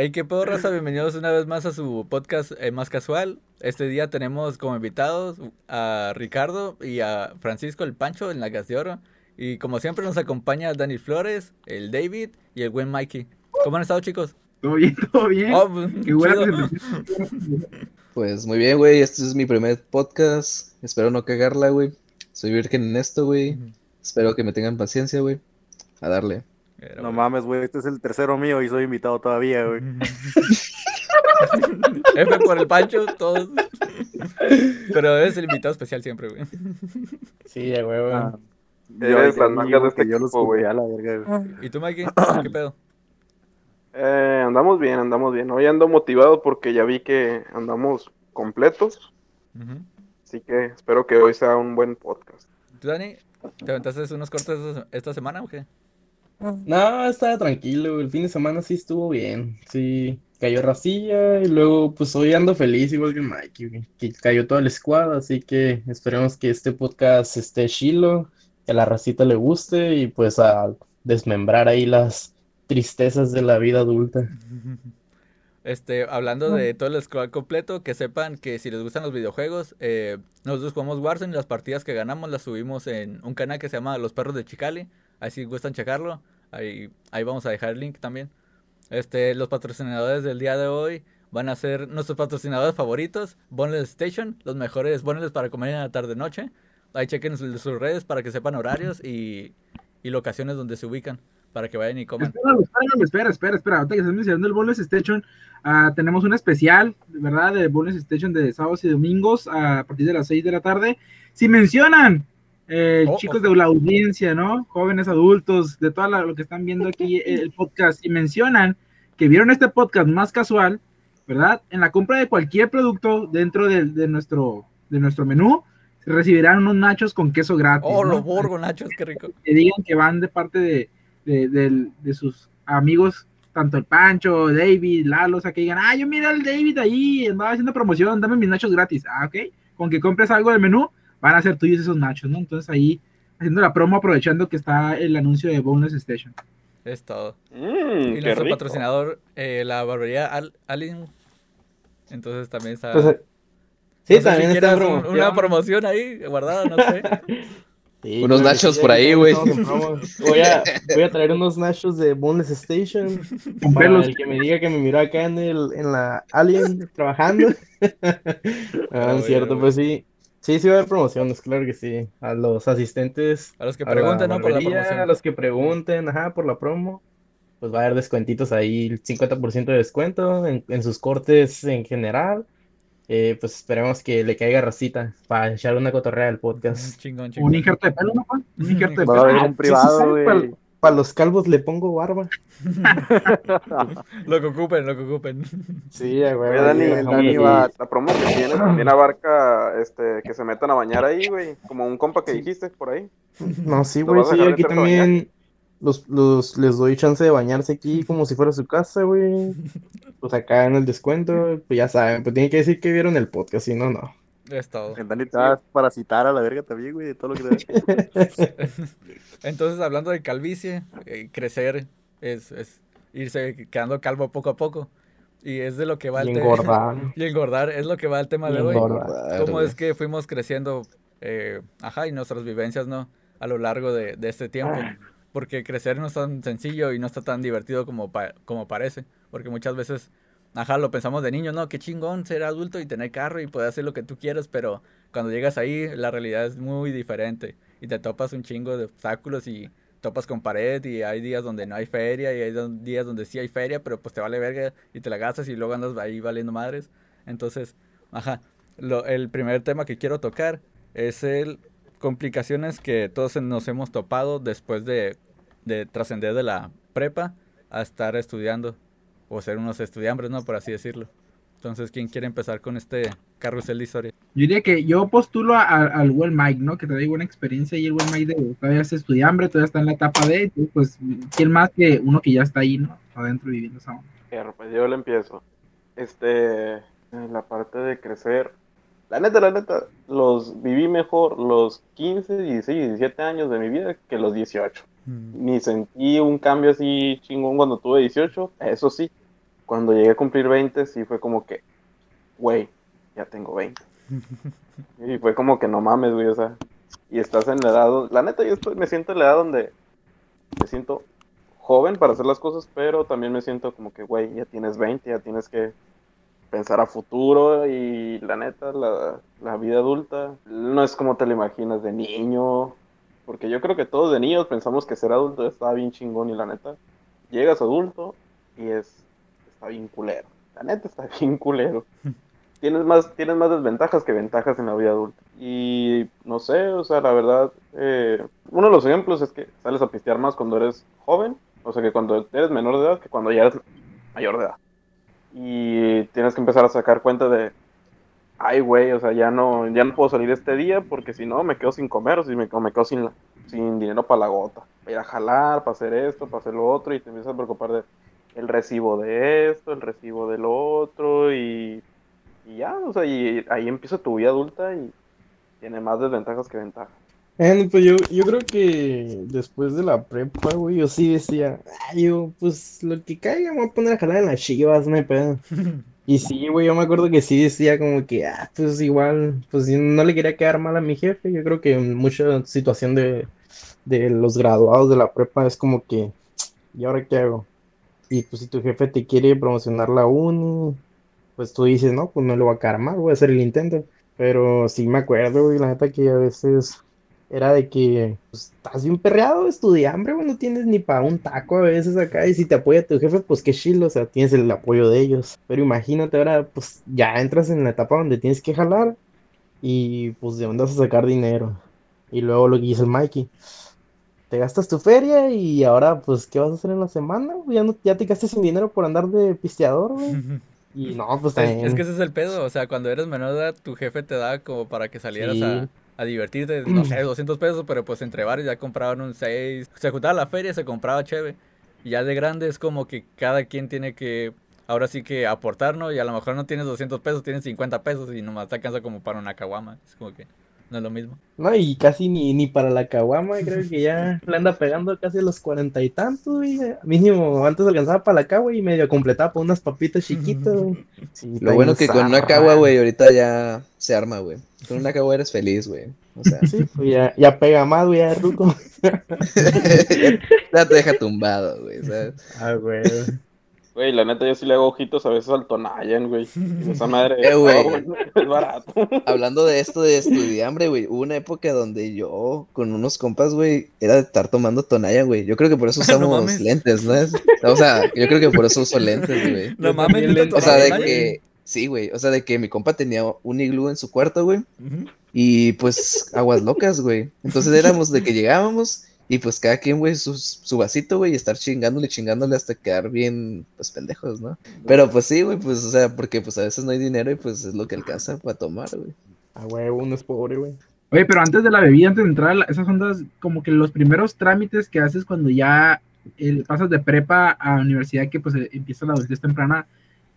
Hey, qué pedo, raza. Bienvenidos una vez más a su podcast eh, más casual. Este día tenemos como invitados a Ricardo y a Francisco el Pancho en la Gas de Oro. Y como siempre nos acompaña Dani Flores, el David y el buen Mikey. ¿Cómo han estado, chicos? Todo bien, todo bien. Oh, pues, Qué buena. Pues muy bien, güey. Este es mi primer podcast. Espero no cagarla, güey. Soy virgen en esto, güey. Espero que me tengan paciencia, güey. A darle. Pero, No güey. mames, güey, este es el tercero mío y soy invitado todavía, güey. F por el Pancho, todos. Pero es el invitado especial siempre, güey. Sí, ya, güey, güey. Ah, Eres las mangas de este que yo los güey. a la verga, güey. ¿Y tú, Mikey? ¿Qué pedo? Eh, andamos bien, andamos bien. Hoy ando motivado porque ya vi que andamos completos. Así que espero que hoy sea un buen podcast. ¿Tú, Dani? ¿Te aventaste unos cortes esta semana o qué? No, estaba tranquilo. El fin de semana sí estuvo bien. Sí, cayó racilla y luego, pues hoy ando feliz, igual que güey, Que cayó toda la escuadra, así que esperemos que este podcast esté chilo, que a la racita le guste y pues a desmembrar ahí las tristezas de la vida adulta. Este, hablando de todo el squad completo, que sepan que si les gustan los videojuegos, eh, nosotros jugamos Warzone y las partidas que ganamos las subimos en un canal que se llama Los Perros de Chicali. Ahí si gustan checarlo, ahí, ahí vamos a dejar el link también. Este, los patrocinadores del día de hoy van a ser nuestros patrocinadores favoritos, Boneless Station, los mejores boneless para comer en la tarde-noche. Ahí chequen sus, redes para que sepan horarios y, y locaciones donde se ubican, para que vayan y coman. Espera, espera, espera, espera, espera. Ahorita que estás mencionando el Bonus Station, ah, tenemos un especial, ¿verdad? De Bonus Station de sábados y domingos a partir de las 6 de la tarde. Si mencionan, eh, Oh, chicos oh. de la audiencia, ¿no? Jóvenes adultos, de todo lo que están viendo aquí el podcast, y mencionan que vieron este podcast más casual, ¿verdad? En la compra de cualquier producto dentro del- de, nuestro, de nuestro menú, recibirán unos nachos con queso gratis. Oh, ¿no? los borgo, nachos, qué rico. que digan que van de parte de, de, del- de sus amigos, tanto el Pancho, David, Lalo, o sea, que digan, ah, yo mira el David ahí, andaba haciendo promoción, dame mis nachos gratis. Ah, ok. Con que compres algo del menú, van a ser tuyos esos nachos, ¿no? Entonces ahí, haciendo la promo, aprovechando que está el anuncio de Bonus Station. Es todo. Mmm, Y nuestro rico. patrocinador, eh, la barbería Al Alien. Entonces también está. Pues, no sí, sé si también está un- una promoción ahí guardada, no sé. Sí, Unos nachos sí, por ahí, también güey. Voy a, voy a traer unos nachos de Boneless Station Con para el que me diga que me miró acá en, el, en la Alien trabajando. Ah, bueno, es cierto, pues sí. Sí, sí va a haber promociones, claro que sí. A los asistentes, A los que pregunten, ¿no? Por la promoción. a los que pregunten, ajá, por la promo. Pues va a haber descuentitos ahí, el 50% de descuento en, en sus cortes en general. Eh, pues esperemos que le caiga racita para echar una cotorrea al podcast. Chingón, Un injerto de pelo, ¿no? Un injerto de Va a haber pelo. un privado, güey. Para los calvos le pongo barba. Lo que ocupen, lo que ocupen. Sí, güey. Oye, Dani, Dani, va- la promo que tienes también abarca este, que se metan a bañar ahí, güey. Como un compa que dijiste por ahí. No, sí, ¿Lo güey, vas sí, aquí también los, los, les doy chance de bañarse aquí como si fuera su casa, güey. Pues acá en el descuento, pues ya saben, pues tienen que decir que vieron el podcast, si no, no. Es todo. El Dani te va a parasitar a la verga también, güey, de todo lo que te da. Entonces, hablando de calvicie, eh, crecer es, es irse quedando calvo poco a poco. Y es de lo que va Y el tema. engordar. Y engordar es lo que va el tema Y de hoy. engordar. cómo es que fuimos creciendo, eh, ajá, y nuestras vivencias, ¿no? A lo largo de, de este tiempo. Porque crecer no es tan sencillo y no está tan divertido como, pa- como parece. Porque muchas veces, ajá, lo pensamos de niño, ¿no? Qué chingón ser adulto y tener carro y poder hacer lo que tú quieras, pero cuando llegas ahí, la realidad es muy diferente. Y te topas un chingo de obstáculos y topas con pared y hay días donde no hay feria y hay días donde sí hay feria, pero pues te vale verga y te la gastas y luego andas ahí valiendo madres. Entonces, ajá, lo, el primer tema que quiero tocar es el complicaciones que todos nos hemos topado después de, de trascender de la prepa a estar estudiando o ser unos estudiantes, ¿no? Por así decirlo. Entonces, ¿quién quiere empezar con este carrusel de historia? Yo diría que yo postulo a- a- al buen Mike, ¿no? Que te buena experiencia y el buen Mike de, todavía es estudiante, todavía está en la etapa de, pues, ¿quién más que uno que ya está ahí, ¿no? Adentro viviendo esa onda. Pues yo le empiezo. Este, en la parte de crecer. La neta, la neta, los viví mejor los 15, 16, 17 años de mi vida que los 18. Ni sentí un cambio así chingón cuando tuve 18, eso sí. Cuando llegué a cumplir 20, sí fue como que, güey, ya tengo 20. Y fue como que no mames, güey, o sea, y estás en la edad, la neta yo estoy, me siento en la edad donde me siento joven para hacer las cosas, pero también me siento como que, güey, ya tienes 20, ya tienes que pensar a futuro y la neta, la, la vida adulta no es como te la imaginas de niño, porque yo creo que todos de niños pensamos que ser adulto está bien chingón y la neta, llegas adulto y es, está bien culero, la neta está bien culero. Tienes más, tienes más desventajas que ventajas en la vida adulta. Y no sé, o sea, la verdad, eh, uno de los ejemplos es que sales a pistear más cuando eres joven, o sea, que cuando eres menor de edad que cuando ya eres mayor de edad. Y tienes que empezar a sacar cuenta de, ay, güey, o sea, ya no, ya no puedo salir este día porque si no me quedo sin comer o si me, o me quedo sin, la- sin dinero para la gota. Para ir a jalar, para hacer esto, para hacer lo otro y te empiezas a preocupar de el recibo de esto, el recibo del otro y, y ya, o sea, y ahí empieza tu vida adulta y tiene más desventajas que ventajas. Bueno, pues yo, yo creo que después de la prepa, güey, yo sí decía, ay, yo, pues lo que caiga, me voy a poner a jalar en las chivas, no hay pedo. Y sí, güey, yo me acuerdo que sí decía como que, ah, pues igual, pues no le quería quedar mal a mi jefe. Yo creo que en mucha situación de, de los graduados de la prepa es como que, ¿y ahora qué hago? Y pues si tu jefe te quiere promocionar la uni, pues tú dices, no, pues no le voy a quedar mal, voy a hacer el intento. Pero sí me acuerdo, güey, la neta que a veces era de que pues, estás bien perreado, estudiambre, güey, no tienes ni para un taco a veces acá, y si te apoya tu jefe, pues qué chido, o sea, tienes el apoyo de ellos. Pero imagínate ahora, pues ya entras en la etapa donde tienes que jalar, y pues de dónde vas a sacar dinero. Y luego lo que dice el Mikey, te gastas tu feria, y ahora, pues, ¿qué vas a hacer en la semana? Ya, no, ya te gastas sin dinero por andar de pisteador, güey. Y no, pues Es, también. es que ese es el pedo, o sea, cuando eres menor de edad, tu jefe te da como para que salieras Sí. a, a divertirte, no sé, 200 pesos, pero pues entre varios ya compraban un 6, se juntaba la feria, se compraba cheve, y ya de grande es como que cada quien tiene que, ahora sí que aportar, ¿no? Y a lo mejor no tienes 200 pesos, tienes 50 pesos y nomás te alcanza como para una caguama, es como que no es lo mismo. No, y casi ni, ni para la caguama, creo que ya le anda pegando casi a los cuarenta y tantos, güey. Mínimo, antes alcanzaba para la cagua y medio completaba por unas papitas chiquitas, güey. Sí, Lo bueno que con una cagua, güey, ahorita ya se arma, güey. Con una cagua eres feliz, güey. O sea, Sí, pues ya, ya pega más, güey, ya ruco. ya te deja tumbado, güey. ¿sabes? Ah, güey. Güey, la neta yo sí le hago ojitos a veces al Tonayan, güey. Esa madre Eh, güey. es barato. Hablando de esto de estudiambre, güey, hubo una época donde yo con unos compas, güey, era de estar tomando tonalla, güey. Yo creo que por eso usamos lentes, ¿no? Es- O sea, yo creo que por eso uso lentes, güey. No mames, también ¿neta le- O sea, de que, sí, güey, o sea, de que mi compa tenía un iglú en su cuarto, güey, y pues aguas locas, güey. Entonces éramos de que llegábamos y pues cada quien, güey, su, su vasito, güey, y estar chingándole, chingándole hasta quedar bien, pues pendejos, ¿no? Pero pues sí, güey, pues, o sea, porque pues a veces no hay dinero y pues es lo que alcanza para tomar, güey. Ah, güey, uno es pobre, güey. Oye, pero antes de la bebida, antes de entrar a esas ondas, como que los primeros trámites que haces cuando ya eh, pasas de prepa a universidad, que pues empieza la adultez temprana,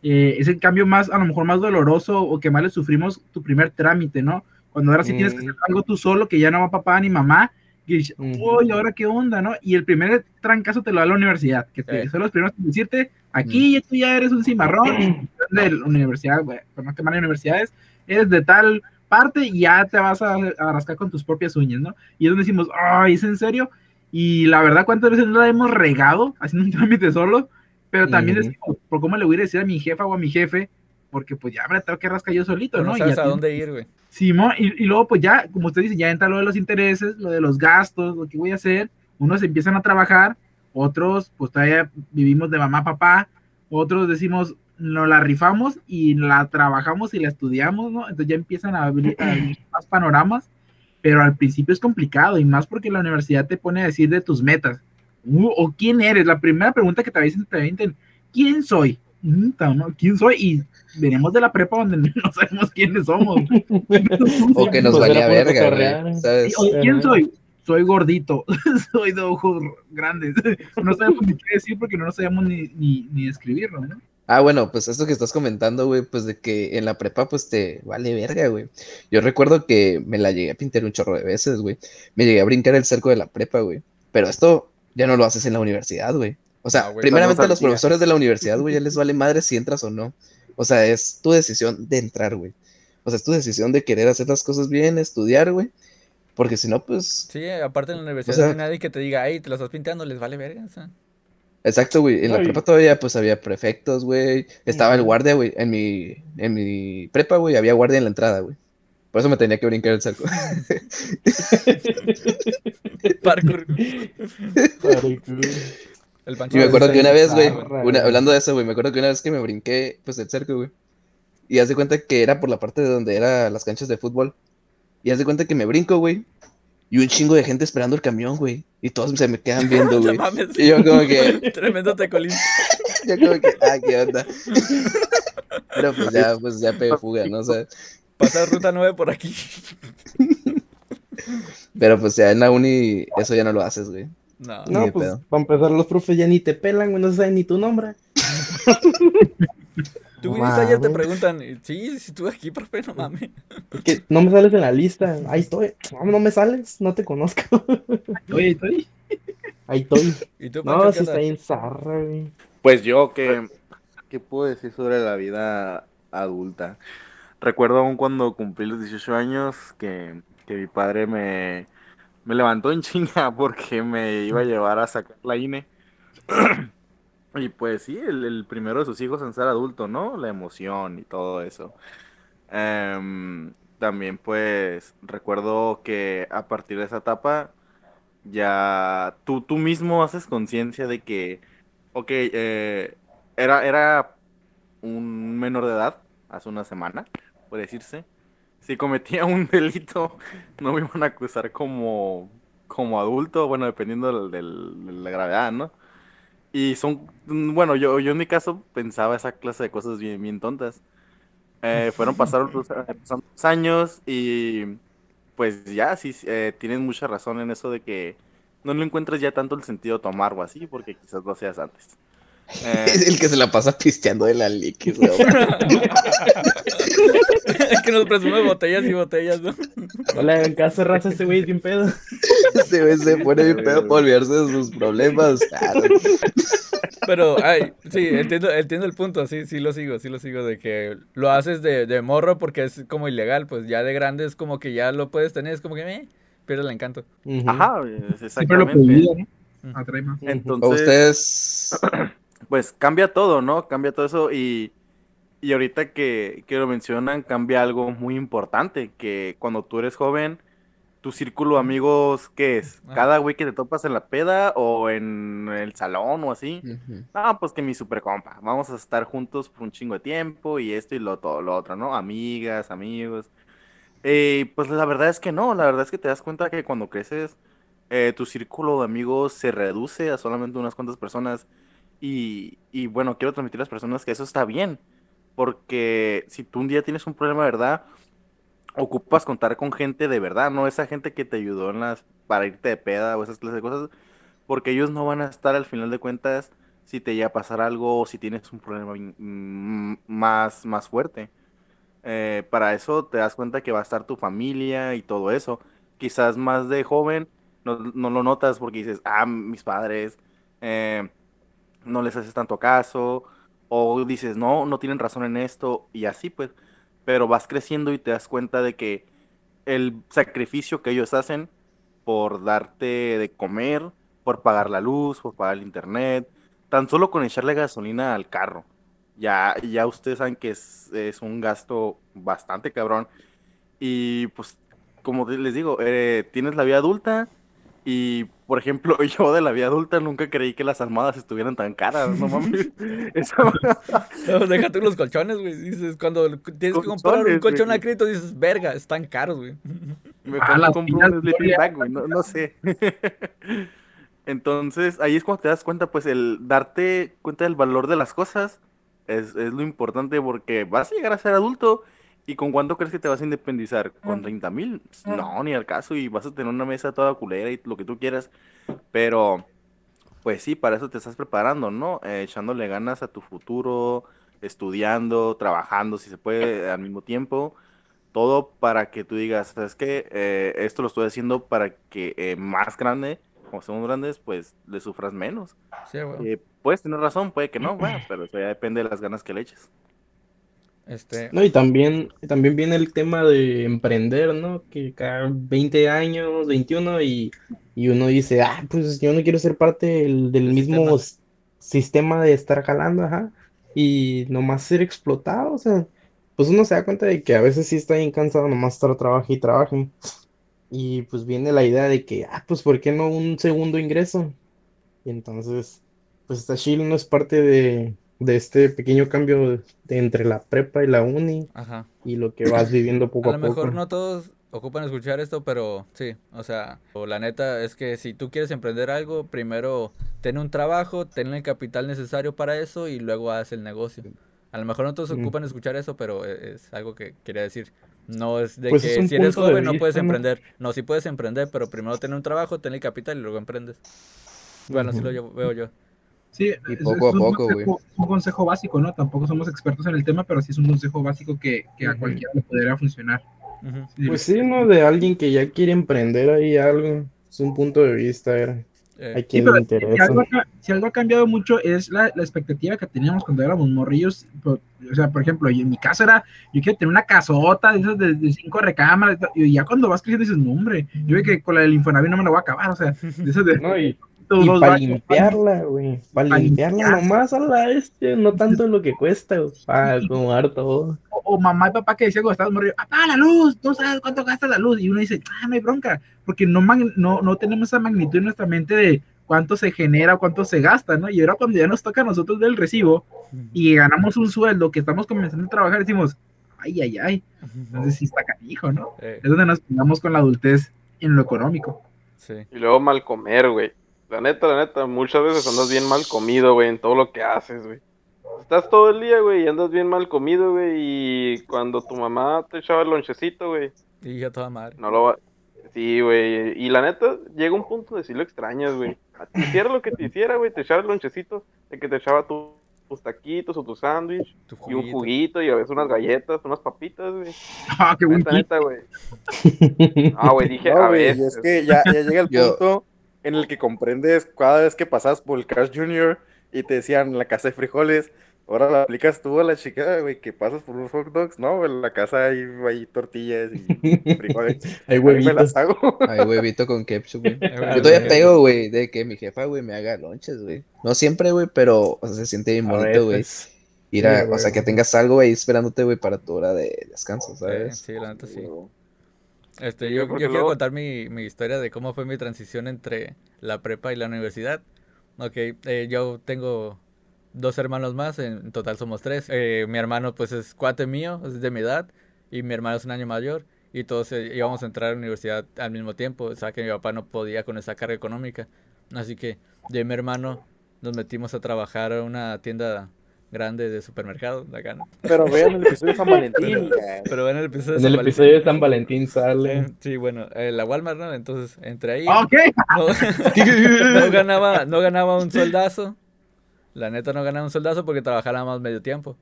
eh, es el cambio más, a lo mejor más doloroso o que más le sufrimos tu primer trámite, ¿no? Cuando ahora sí tienes que Mm. hacer algo tú solo, que ya no va papá ni mamá, y dices, uy, ¿ahora qué onda, no? Y el primer trancazo te lo da la universidad, que te, Sí. son los primeros en decirte, aquí tú ya eres un cimarrón, de la universidad, güey, no quemar universidades, eres de tal parte y ya te vas a, a rascar con tus propias uñas, ¿no? Y es donde decimos, ay, ¿es en serio? Y la verdad, ¿cuántas veces no la hemos regado haciendo un trámite solo? Pero también decimos, ¿por cómo le voy a decir a mi jefa o a mi jefe? Porque pues ya me tengo que rascar yo solito, Tú ¿no? no sabes a dónde ir, güey. Simón, y, y luego pues ya, como usted dice, ya entra lo de los intereses, lo de los gastos, lo que voy a hacer. Unos empiezan a trabajar, otros pues todavía vivimos de mamá, papá, otros decimos, nos la rifamos y la trabajamos y la estudiamos, ¿no? Entonces ya empiezan a abrir, a abrir más panoramas, pero al principio es complicado y más porque la universidad te pone a decir de tus metas. Uh, o quién eres, la primera pregunta que te dicen, te avienten, ¿quién soy? ¿no? ¿Quién soy? Y venimos de la prepa donde no sabemos quiénes somos. O que nos valía verga, güey. ¿Sabes? ¿Quién Ajá. soy? Soy gordito, soy de ojos grandes. No sabemos ni qué decir porque no sabemos ni, ni, ni escribirlo, ¿no? Ah, bueno, pues esto que estás comentando, güey, pues de que en la prepa, pues te vale verga, güey. Yo recuerdo que me la llegué a pintar un chorro de veces, güey. Me llegué a brincar el cerco de la prepa, güey. Pero esto ya no lo haces en la universidad, güey. O sea, No, güey, primeramente a los profesores de la universidad, güey, ya les vale madre si entras o no. O sea, es tu decisión de entrar, güey. O sea, es tu decisión de querer hacer las cosas bien, estudiar, güey. Porque si no, pues. Sí, aparte en la universidad sea- no hay nadie que te diga, ay, te lo estás pintando, les vale verga. O sea. Exacto, güey. En la Ay. prepa todavía, pues había prefectos, güey. Estaba el guardia, güey. En mi, en mi prepa, güey, había guardia en la entrada, güey. Por eso me tenía que brincar el cerco. Parkour. Parkour. El Y me acuerdo que una vez, güey, hablando de eso, güey, me acuerdo que una vez que me brinqué, pues, el cerco, güey. Y haz de cuenta que era por la parte de donde eran las canchas de fútbol. Y haz de cuenta que me brinco, güey. Y un chingo de gente esperando el camión, güey. Y todos se me quedan viendo, güey. Y yo como que, Tremendo tecolín. yo como que, ah, qué onda. Pero pues ya, pues ya pegué fuga, ¿no? O sea, Pasar ruta 9 por aquí. pero pues ya en la uni eso ya no lo haces, güey. No. No, pues pedo. para empezar, los profes ya ni te pelan, güey, no saben ni tu nombre. Tú viniste ayer, te preguntan, sí, si estuve aquí, profe, no mames. Es que no me sales en la lista. Ahí estoy. No, no me sales, no te conozco. Oye, estoy. Ahí estoy. ¿Y tú, No, qué sí está en zarra, güey. Pues yo, ¿qué, ¿qué puedo decir sobre la vida adulta? Recuerdo aún cuando cumplí los 18 años que, que mi padre me, me levantó en chinga porque me iba a llevar a sacar la INE. Y pues sí, el, el primero de sus hijos en ser adulto, ¿no? La emoción y todo eso. Em, también pues recuerdo que a partir de esa etapa ya tú, tú mismo haces conciencia de que Ok, eh, era, era un menor de edad hace una semana, puede decirse. Si cometía un delito, no me iban a acusar como, como adulto, bueno, dependiendo de la gravedad, ¿no? Y son, bueno, yo, yo en mi caso pensaba esa clase de cosas bien, bien tontas. Eh, fueron pasaron los, pasaron los años y pues ya, sí, eh, tienes mucha razón en eso de que no le encuentras ya tanto el sentido de tomar o así, porque quizás lo hacías antes. Eh, Es el que se la pasa pisteando de la liquis, güey. que nos presume botellas y botellas, ¿no? Le hagan caso, raza, ese güey es bien pedo. Este güey se pone bien pedo para olvidarse de sus problemas. Pero, ay, sí, entiendo, entiendo el punto, sí, sí lo sigo, sí lo sigo, de que lo haces de, de morro porque es como ilegal, pues ya de grande es como que ya lo puedes tener, es como que me pierde el encanto. Ajá, es Siempre lo exactamente. prohibido, ¿no? Atrae más. ¿O Entonces, ustedes pues cambia todo, ¿no? Cambia todo eso y, y ahorita que, que lo mencionan, cambia algo muy importante, que cuando tú eres joven, tu círculo de amigos, ¿qué es? Ah. ¿Cada güey que te topas en la peda o en el salón o así? Ujú. No, pues que mi super compa, vamos a estar juntos por un chingo de tiempo y esto y lo, todo lo otro, ¿no? Amigas, amigos. Eh, pues la verdad es que no, la verdad es que te das cuenta que cuando creces, eh, tu círculo de amigos se reduce a solamente unas cuantas personas y, y bueno, quiero transmitir a las personas que eso está bien, porque si tú un día tienes un problema verdad, ocupas contar con gente de verdad, no esa gente que te ayudó en las, para irte de peda o esas clases de cosas, porque ellos no van a estar al final de cuentas si te llega a pasar algo o si tienes un problema mm, más, más fuerte. Eh, para eso te das cuenta que va a estar tu familia y todo eso. Quizás más de joven no, no lo notas porque dices, ah, mis padres, eh, no les haces tanto caso, o dices, no, no tienen razón en esto, y así pues. Pero vas creciendo y te das cuenta de que el sacrificio que ellos hacen por darte de comer, por pagar la luz, por pagar el internet, tan solo con echarle gasolina al carro. Ya, ya ustedes saben que es, es un gasto bastante cabrón. Y pues, como les digo, eh, tienes la vida adulta y, por ejemplo, yo de la vida adulta nunca creí que las almohadas estuvieran tan caras, no mames. No, deja tú los colchones, güey. Dices, cuando tienes que comprar un colchón güey. a crédito, dices, verga, están caros, güey. Mejor Ah, me las compro un sleeping bag, güey, no, no sé. Entonces, ahí es cuando te das cuenta, pues, el darte cuenta del valor de las cosas es, es lo importante porque vas a llegar a ser adulto y con cuánto crees que te vas a independizar? ¿Con 30 mil? No, ni al caso y vas a tener una mesa toda culera y lo que tú quieras, pero, pues sí, para eso te estás preparando, ¿no? Eh, echándole ganas a tu futuro, estudiando, trabajando, si se puede, al mismo tiempo todo para que tú digas, ¿sabes qué? Eh, esto lo estoy haciendo para que eh, más grande como somos grandes, pues le sufras menos. Sí, güey. Eh, puedes tener razón, puede que no, güey, pero eso ya depende de las ganas que le eches. Este, No, y también, también viene el tema de emprender, ¿no? Que cada 20 años, 21, y, y uno dice, ah, pues yo no quiero ser parte del, mismo sistema de estar jalando, ajá, y nomás ser explotado, o sea, pues uno se da cuenta de que a veces sí está bien cansado nomás estar trabaje y trabaje. Y pues viene la idea de que, ah, pues ¿por qué no un segundo ingreso? Y entonces, pues esta Chile no es parte de, de este pequeño cambio de entre la prepa y la uni ajá. y lo que vas viviendo poco A a lo mejor poco. no todos ocupan escuchar esto, pero sí, o sea, o la neta es que si tú quieres emprender algo, primero ten un trabajo, ten el capital necesario para eso y luego haz el negocio. A lo mejor no todos Mm. ocupan escuchar eso, pero e- es algo que quería decir. No es de Pues es que si eres joven no puedes emprender. No, sí puedes emprender, pero primero ten un trabajo, ten el capital y luego emprendes. Bueno, así lo yo- veo yo. Sí, Y es- poco es a un poco, consejo- un consejo básico, ¿no? Tampoco somos expertos en el tema, pero sí es un consejo básico que, que a cualquiera le podría funcionar. Ujú. Sí, Pues sí, ¿no? De alguien que ya quiere emprender ahí algo. Es un punto de vista, era. Eh, Hay Sí, le si interesa. algo, ha, si algo ha cambiado mucho es la, la expectativa que teníamos cuando éramos morrillos. Por- O sea, por ejemplo, yo en mi casa era, yo quiero tener una casota de esas de, de cinco recámaras. Y ya cuando vas creciendo dices, no, hombre, yo veo que con la del Infonavit no me la voy a acabar. O sea, de esas de No, y, y para limpiarla, güey. Para Pa' limpiarla limpiar. nomás a la bestia, no tanto lo que cuesta, güey, para acomodar todo. O, o mamá y papá que decían cuando estabas morrido, apaga la luz, no sabes cuánto gasta la luz. Y uno dice, ah, no hay bronca, porque no, no, no tenemos esa magnitud en nuestra mente de cuánto se genera, cuánto se gasta, ¿no? Y ahora cuando ya nos toca a nosotros ver el recibo y ganamos un sueldo que estamos comenzando a trabajar, decimos, ay, ay, ay, entonces sí está canijo, ¿no? Es donde nos pegamos con la adultez en lo económico. sí. Y luego mal comer, güey. La neta, la neta, muchas veces andas bien mal comido, güey, en todo lo que haces, güey. Estás todo el día, güey, y andas bien mal comido, güey, y cuando tu mamá te echaba el lonchecito, güey, Y ya toda madre. no lo va... Sí, güey, y la neta, llega un punto de si lo extrañas, güey. Hiciera lo que te hiciera, güey, te echaba el lonchecito, de que te echaba tu- tus taquitos o tu sándwich, Tu y un juguito. y a veces unas galletas, unas papitas, güey. Ah, qué Neta, neta, güey. Ah, güey, dije No, a veces. es que ya, ya llega el Yo- punto en el que comprendes cada vez que pasas por el Cars Junior y te decían la casa de frijoles, ahora la aplicas tú a la chica, güey, que pasas por unos hot dogs, no, en la casa hay, hay tortillas y frijoles. Hay huevitos. las hago. Ay, huevito con ketchup, güey. Yo todavía pego, güey, de que mi jefa, güey, me haga lonches, güey. No siempre, güey, pero o sea, se siente bien bonito, güey. Ir a, Sí, o sea, que tengas algo ahí esperándote, güey, para tu hora de descanso, ¿sabes? sí, la neta sí. Este, Sí, yo, yo quiero contar mi, mi historia de cómo fue mi transición entre la prepa y la universidad. Ok, eh, yo tengo dos hermanos más, en total somos tres. Eh, mi hermano pues es cuate mío, es de mi edad, y mi hermano es un año mayor, y todos eh, íbamos a entrar a la universidad al mismo tiempo, o sea que mi papá no podía con esa carga económica. Así que yo y mi hermano nos metimos a trabajar a una tienda grande de supermercado, de acá, ¿no? Pero vean el episodio de San Valentín. güey. Pero en el episodio de En San el Valentín- episodio de San Valentín sale. Eh, Sí, bueno, eh, la Walmart, ¿no? Entonces, entre ahí, Ok, no, no ganaba, no ganaba un soldazo. La neta no ganaba un soldazo porque trabajaba más medio tiempo.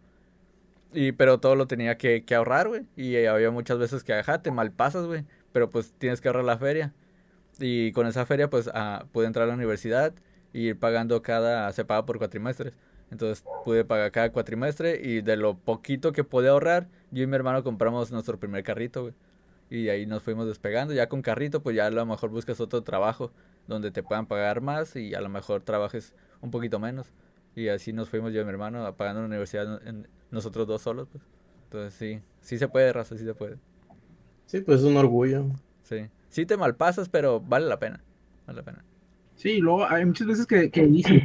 Y, pero todo lo tenía que, que ahorrar, güey. Y eh, había muchas veces que, ajá, te malpasas, güey. Pero pues tienes que ahorrar la feria. Y con esa feria, pues, ah, pude entrar a la universidad y ir pagando cada, se paga por cuatrimestres. Entonces pude pagar cada cuatrimestre y de lo poquito que podía ahorrar, yo y mi hermano compramos nuestro primer carrito, güey. Y ahí nos fuimos despegando. Ya con carrito, pues ya a lo mejor buscas otro trabajo donde te puedan pagar más y a lo mejor trabajes un poquito menos. Y así nos fuimos yo y mi hermano pagando la universidad en- nosotros dos solos, pues. Entonces sí, sí se puede, raza, sí se puede. Sí, pues es un orgullo. Sí. Sí te malpasas, pero vale la pena. Vale la pena. Sí, y luego hay muchas veces que, que dicen,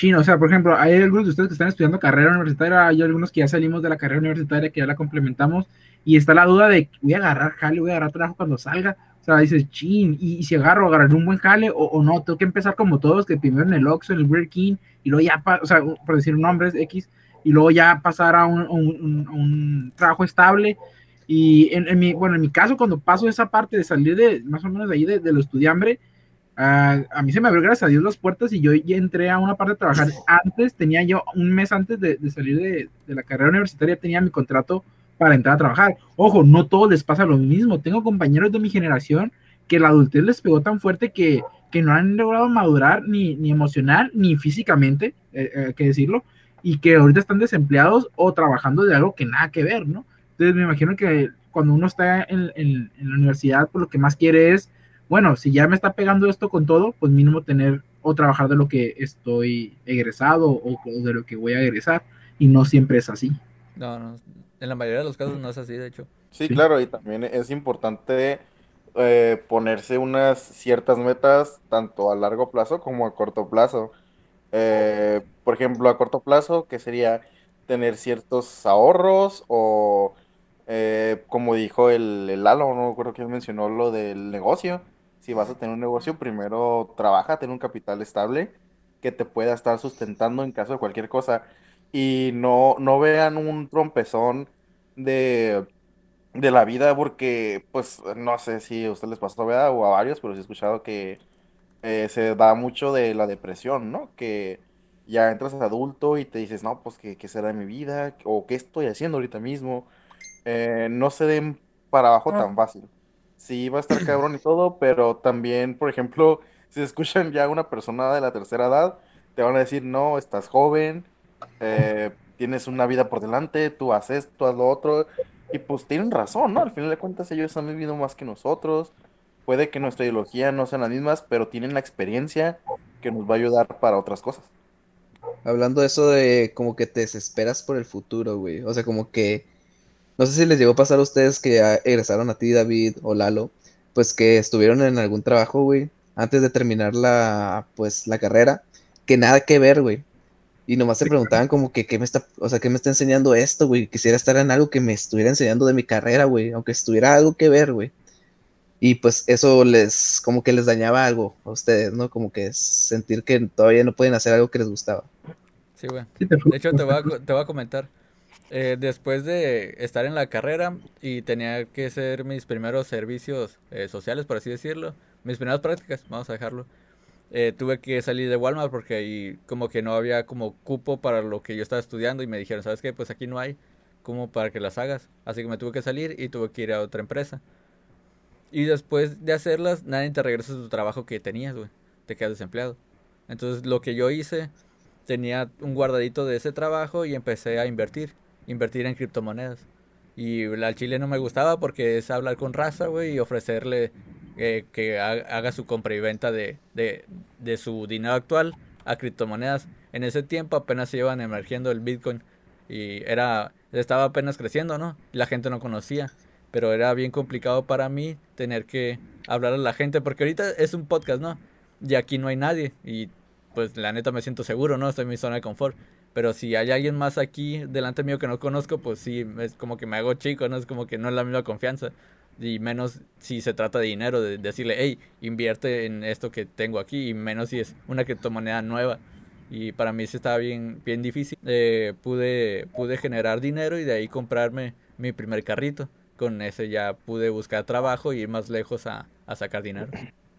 chino, o sea, por ejemplo, hay algunos de ustedes que están estudiando carrera universitaria, hay algunos que ya salimos de la carrera universitaria, que ya la complementamos, y está la duda de, voy a agarrar jale, voy a agarrar trabajo cuando salga, o sea, dices, chin, y, y si agarro, agarraré un buen jale, o, o no, tengo que empezar como todos, que primero en el Oxxo, en el Burger King, y luego ya, o sea, por decir nombres X, y luego ya pasar a un- un- un trabajo estable, y en, en mi, bueno, en mi caso, cuando paso esa parte de salir de, más o menos de ahí, de, de lo estudiambre, Ah, a mí se me abrió, gracias a Dios, las puertas y yo ya entré a una parte de trabajar. Antes, tenía yo un mes antes de, de salir de, de la carrera universitaria, tenía mi contrato para entrar a trabajar. Ojo, no todos les pasa lo mismo. Tengo compañeros de mi generación que la adultez les pegó tan fuerte que, que no han logrado madurar ni, ni emocional ni físicamente, eh, eh, hay que decirlo, y que ahorita están desempleados o trabajando de algo que nada que ver, ¿no? Entonces me imagino que cuando uno está en, en- en la universidad, pues lo que más quiere es, bueno, si ya me está pegando esto con todo, pues mínimo tener o trabajar de lo que estoy egresado o, o de lo que voy a egresar, y no siempre es así. No, no. En la mayoría de los casos no es así, de hecho. Sí, Sí. claro, y también es importante eh, ponerse unas ciertas metas tanto a largo plazo como a corto plazo. Eh, por ejemplo, a corto plazo, que sería tener ciertos ahorros o, eh, como dijo el, el Lalo, no creo que él mencionó lo del negocio. Si vas a tener un negocio, primero trabaja, ten un capital estable que te pueda estar sustentando en caso de cualquier cosa y no, no vean un trompezón de de la vida porque, pues, no sé si a usted les pasó, ¿verdad? O a varios, pero sí he escuchado que eh, se da mucho de la depresión, ¿no? Que ya entras adulto y te dices, no, pues, ¿qué, qué será de mi vida? ¿O qué estoy haciendo ahorita mismo? Eh, no se den para abajo tan fácil. Sí, va a estar cabrón y todo, pero también, por ejemplo, si escuchan ya una persona de la tercera edad, te van a decir, no, estás joven, eh, tienes una vida por delante, tú haces esto, haz lo otro. Y pues tienen razón, ¿no? Al final de cuentas ellos han vivido más que nosotros. Puede que nuestra ideología no sean las mismas, pero tienen la experiencia que nos va a ayudar para otras cosas. Hablando de eso de como que te desesperas por el futuro, güey. O sea, como que. No sé si les llegó a pasar a ustedes que ya egresaron a ti, David o Lalo, pues que estuvieron en algún trabajo, güey, antes de terminar la, pues, la carrera, que nada que ver, güey. Y nomás se preguntaban como que qué me está, o sea, qué me está enseñando esto, güey. Quisiera estar en algo que me estuviera enseñando de mi carrera, güey, aunque estuviera algo que ver, güey. Y pues eso les, como que les dañaba algo a ustedes, ¿no? Como que sentir que todavía no pueden hacer algo que les gustaba. Sí, güey. De hecho, te voy a, co- te voy a comentar. Eh, después de estar en la carrera y tenía que hacer mis primeros servicios eh, sociales, por así decirlo, mis primeras prácticas, vamos a dejarlo, eh, tuve que salir de Walmart porque ahí como que no había como cupo para lo que yo estaba estudiando y me dijeron, ¿sabes qué? Pues aquí no hay como para que las hagas. Así que me tuve que salir y tuve que ir a otra empresa. Y después de hacerlas, nadie te regresa a tu trabajo que tenías, güey. Te quedas desempleado. Entonces lo que yo hice tenía un guardadito de ese trabajo y empecé a invertir, invertir en criptomonedas. Y al chile no me gustaba porque es hablar con raza, güey, y ofrecerle eh, que ha- haga su compra y venta de, de, de su dinero actual a criptomonedas. En ese tiempo apenas se iban emergiendo el Bitcoin y era estaba apenas creciendo, ¿no? La gente no conocía, pero era bien complicado para mí tener que hablar a la gente porque ahorita es un podcast, ¿no? Y aquí no hay nadie y pues la neta me siento seguro, ¿no? Estoy en mi zona de confort. Pero si hay alguien más aquí delante mío que no conozco, pues sí, es como que me hago chico, ¿no? Es como que no es la misma confianza. Y menos si se trata de dinero, de decirle, hey, invierte en esto que tengo aquí. Y menos si es una criptomoneda nueva. Y para mí sí estaba bien, bien difícil. Eh, pude, pude generar dinero y de ahí comprarme mi primer carrito. Con ese ya pude buscar trabajo y ir más lejos a, a sacar dinero.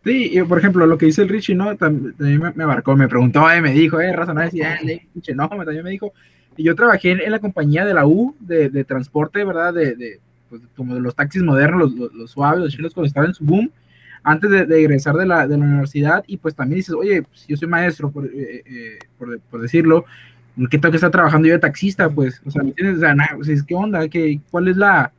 Sí, y por ejemplo, lo que dice el Richie, ¿no? Tam- También me, me marcó, me preguntó y me dijo, eh, no decía, eh, no, también me dijo. Yo trabajé en, la compañía de la U, de, de transporte, ¿verdad? De, de, pues, como de los taxis modernos, los, los, suaves, los chilos cuando estaban en su boom, antes de, de egresar de la, de la universidad. Y pues también dices, oye, pues, yo soy maestro, por, eh, eh, por, por decirlo, ¿qué tengo que estar trabajando yo de taxista? Pues, o sea, sea, ¿qué onda? ¿Qué, ¿Cuál es la,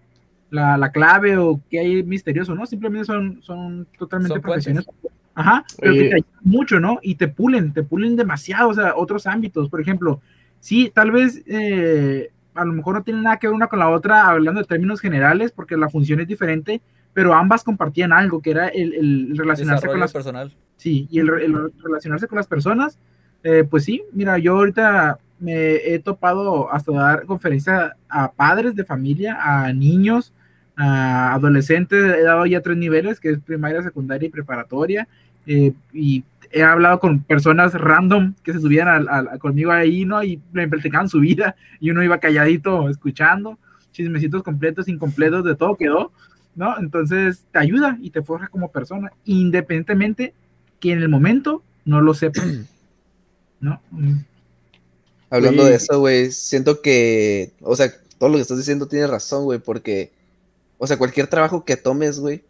la, la clave o qué hay misterioso? ¿No? Simplemente son, son totalmente Son puentes. Ajá, pero que Oye. te ayudan mucho, ¿no? Y te pulen, te pulen demasiado, o sea, otros ámbitos. Por ejemplo, sí, tal vez eh, a lo mejor no tiene nada que ver una con la otra, hablando de términos generales, porque la función es diferente, pero ambas compartían algo, que era el, el relacionarse con Desarrollo las personal. Sí, y el, el relacionarse con las personas, eh, pues sí, mira, yo ahorita me he topado hasta dar conferencias a padres de familia, a niños, a adolescentes, he dado ya tres niveles, que es primaria, secundaria y preparatoria, eh, y he hablado con personas random que se subían a- conmigo ahí, ¿no? Y me platicaban su vida, y uno iba calladito escuchando, chismecitos completos, incompletos, de todo quedó, ¿no? Entonces te ayuda y te forja como persona, independientemente que en el momento no lo sepas, ¿no? Hablando Sí. de eso, güey, siento que, o sea, todo lo que estás diciendo tiene razón, güey, porque, o sea, cualquier trabajo que tomes, güey,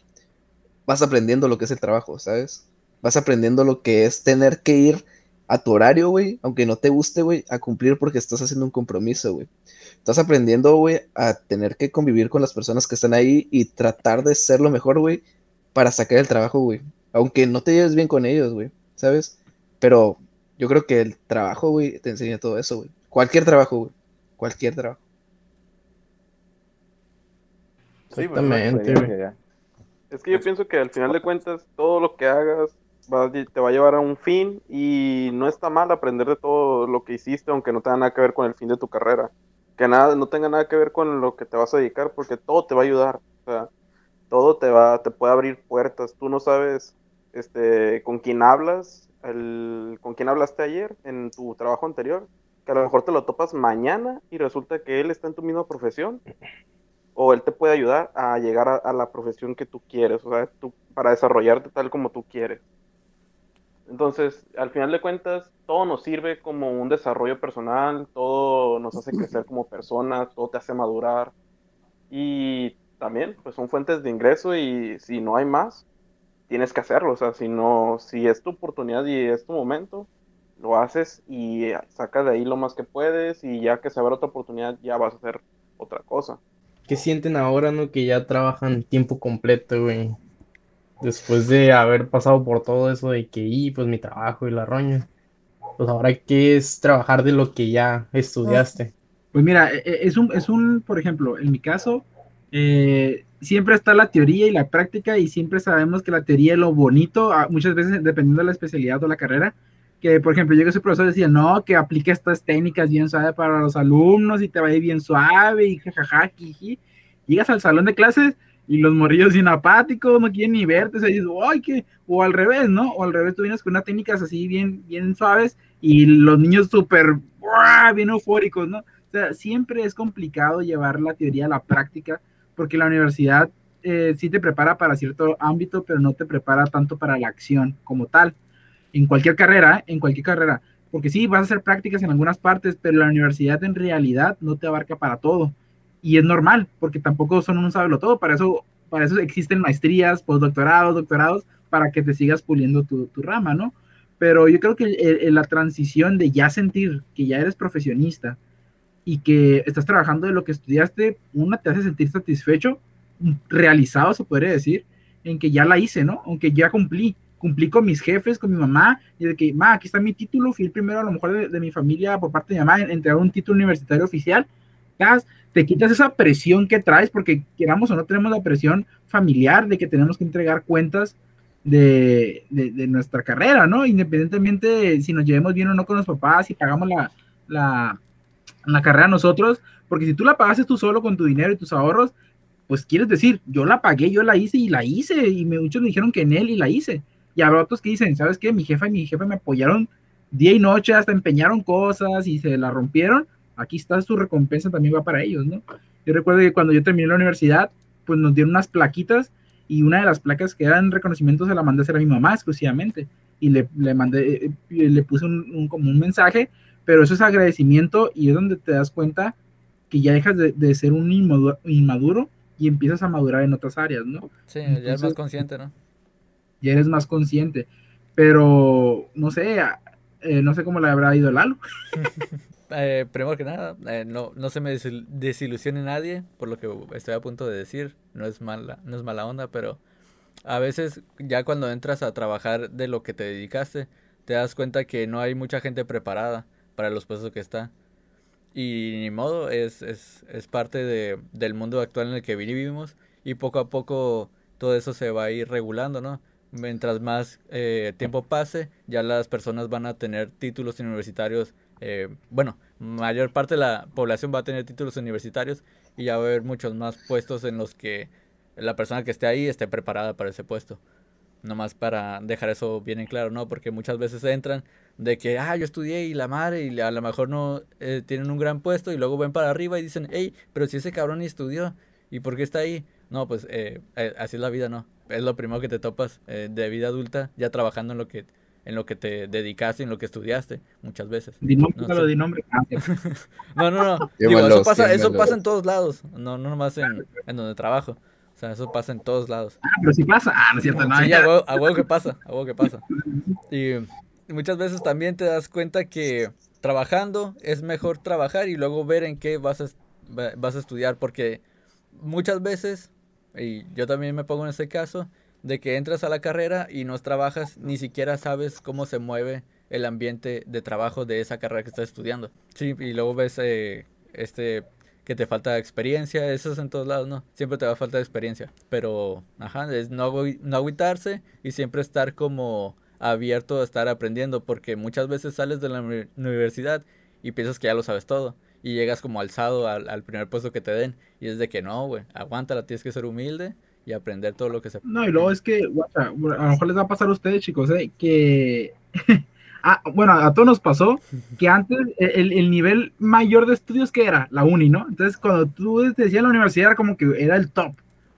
vas aprendiendo lo que es el trabajo, ¿sabes? vas aprendiendo lo que es tener que ir a tu horario, güey, aunque no te guste, güey, a cumplir porque estás haciendo un compromiso, güey. Estás aprendiendo, güey, a tener que convivir con las personas que están ahí y tratar de ser lo mejor, güey, para sacar el trabajo, güey. Aunque no te lleves bien con ellos, güey, ¿sabes? Pero yo creo que el trabajo, güey, te enseña todo eso, güey. Cualquier trabajo, güey. Cualquier trabajo. Sí, pues, Exactamente, experiencia ya. Es que yo pienso que al final de cuentas todo lo que hagas va- te va a llevar a un fin y no está mal aprender de todo lo que hiciste, aunque no tenga nada que ver con el fin de tu carrera. Que nada, no tenga nada que ver con lo que te vas a dedicar, porque todo te va a ayudar. O sea, todo te va, te puede abrir puertas. Tú no sabes este, con quién hablas, el, con quién hablaste ayer en tu trabajo anterior, que a lo mejor te lo topas mañana y resulta que él está en tu misma profesión o él te puede ayudar a llegar a, la profesión que tú quieres, o sea, tú, para desarrollarte tal como tú quieres. Entonces, al final de cuentas, todo nos sirve como un desarrollo personal, todo nos hace crecer como personas, todo te hace madurar y también, pues son fuentes de ingreso y si no hay más, tienes que hacerlo, o sea, si no, si es tu oportunidad y es tu momento, lo haces y sacas de ahí lo más que puedes y ya que se abre otra oportunidad ya vas a hacer otra cosa. ¿Qué sienten ahora, no? Que ya trabajan tiempo completo, güey. Después de haber pasado por todo eso de que, y pues mi trabajo y la roña. Pues ahora, ¿qué es trabajar de lo que ya estudiaste? Pues mira, e- e- es un, es un, por ejemplo, en mi caso, eh, siempre está la teoría y la práctica y siempre sabemos que la teoría es lo bonito, a- muchas veces dependiendo de la especialidad o la carrera, que por ejemplo que soy profesor decía, no, que aplique estas técnicas bien suave para los alumnos y te va a ir bien suave y jajaja, jiji. Llegas al salón de clases y los morrillos bien apáticos, no quieren ni verte, o dices, ay, que, o al revés, ¿no? O al revés, tú vienes con unas técnicas así bien, bien suaves y los niños súper, bien eufóricos, ¿no? O sea, siempre es complicado llevar la teoría a la práctica porque la universidad eh, sí te prepara para cierto ámbito, pero no te prepara tanto para la acción como tal. En cualquier carrera, en cualquier carrera. Porque sí, vas a hacer prácticas en algunas partes, pero la universidad en realidad no te abarca para todo. Y es normal, porque tampoco son un sabelo todo. Para eso, para eso existen maestrías, postdoctorados, doctorados, para que te sigas puliendo tu, tu rama, ¿no? Pero yo creo que el- la transición de ya sentir que ya eres profesionista, y que estás trabajando de lo que estudiaste, una te hace sentir satisfecho, realizado, se podría decir, en que ya la hice, ¿no? Aunque ya cumplí, cumplí con mis jefes, con mi mamá, y de que, ma, aquí está mi título, fui el primero a lo mejor de, mi familia por parte de mi mamá en entregar un título universitario oficial, ya te quitas esa presión que traes, porque queramos o no tenemos la presión familiar de que tenemos que entregar cuentas de, de, nuestra carrera, ¿no? Independientemente de si nos llevemos bien o no con los papás, si pagamos la, la, la carrera nosotros, porque si tú la pagaste tú solo con tu dinero y tus ahorros, pues quieres decir, yo la pagué, yo la hice y la hice, y muchos me dijeron que en él y la hice. Y habrá otros que dicen, ¿sabes qué? Mi jefa y mi jefe me apoyaron día y noche, hasta empeñaron cosas y se la rompieron. Aquí está su recompensa, también va para ellos, ¿no? Yo recuerdo que cuando yo terminé la universidad, pues nos dieron unas plaquitas y una de las placas que eran reconocimientos se la mandé a hacer a mi mamá exclusivamente y le, le mandé, eh, le puse un, un, como un mensaje, pero eso es agradecimiento y es donde te das cuenta que ya dejas de, de ser un inmaduro, inmaduro, y empiezas a madurar en otras áreas, ¿no? Sí, ya eres más consciente, ¿no? Ya eres más consciente, pero no sé, eh, no sé cómo le habrá ido Lalo. eh, primero que nada, eh, no, no se me desil desilusione nadie por lo que estoy a punto de decir, no es mala, no es mala onda, pero a veces ya cuando entras a trabajar de lo que te dedicaste, te das cuenta que no hay mucha gente preparada para los puestos que está. Y ni modo, es, es, es parte de, del mundo actual en el que vivimos y poco a poco todo eso se va a ir regulando, ¿no? Mientras más eh, tiempo pase, ya las personas van a tener títulos universitarios, eh, bueno, mayor parte de la población va a tener títulos universitarios y ya va a haber muchos más puestos en los que la persona que esté ahí esté preparada para ese puesto. Nomás para dejar eso bien en claro, ¿no? Porque muchas veces entran de que, ah, yo estudié y la madre, y a lo mejor no eh, tienen un gran puesto, y luego ven para arriba y dicen, hey, pero si ese cabrón estudió, ¿y por qué está ahí? No, pues eh, eh, así es la vida, ¿no? Es lo primero que te topas eh, de vida adulta, ya trabajando en lo que en lo que te dedicaste, en lo que estudiaste, muchas veces. No, di nombre. no, no, no. Digo, eso pasa, eso pasa en todos lados, no, no nomás en, en donde trabajo. O sea, eso pasa en todos lados. Ah, pero sí pasa. Ah, no es cierto, no. Sí, ya. a huevo, a huevo que pasa, a huevo que pasa. Y muchas veces también te das cuenta que trabajando es mejor trabajar y luego ver en qué vas a, vas a estudiar, porque muchas veces, y yo también me pongo en ese caso, de que entras a la carrera y no trabajas, ni siquiera sabes cómo se mueve el ambiente de trabajo de esa carrera que estás estudiando. Sí, y luego ves eh, este que te falta experiencia, eso es en todos lados, ¿no? Siempre te va a faltar experiencia, pero, ajá, es no, no y siempre estar como abierto a estar aprendiendo, porque muchas veces sales de la uni- universidad y piensas que ya lo sabes todo, y llegas como alzado al, primer puesto que te den, y es de que no, güey, aguántala, tienes que ser humilde y aprender todo lo que se No, y luego es que, a lo mejor les va a pasar a ustedes, chicos, eh, que. ah, bueno, a todos nos pasó que antes el, el nivel mayor de estudios que era la uni, ¿no? Entonces, cuando tú decías la universidad, era como que era el top.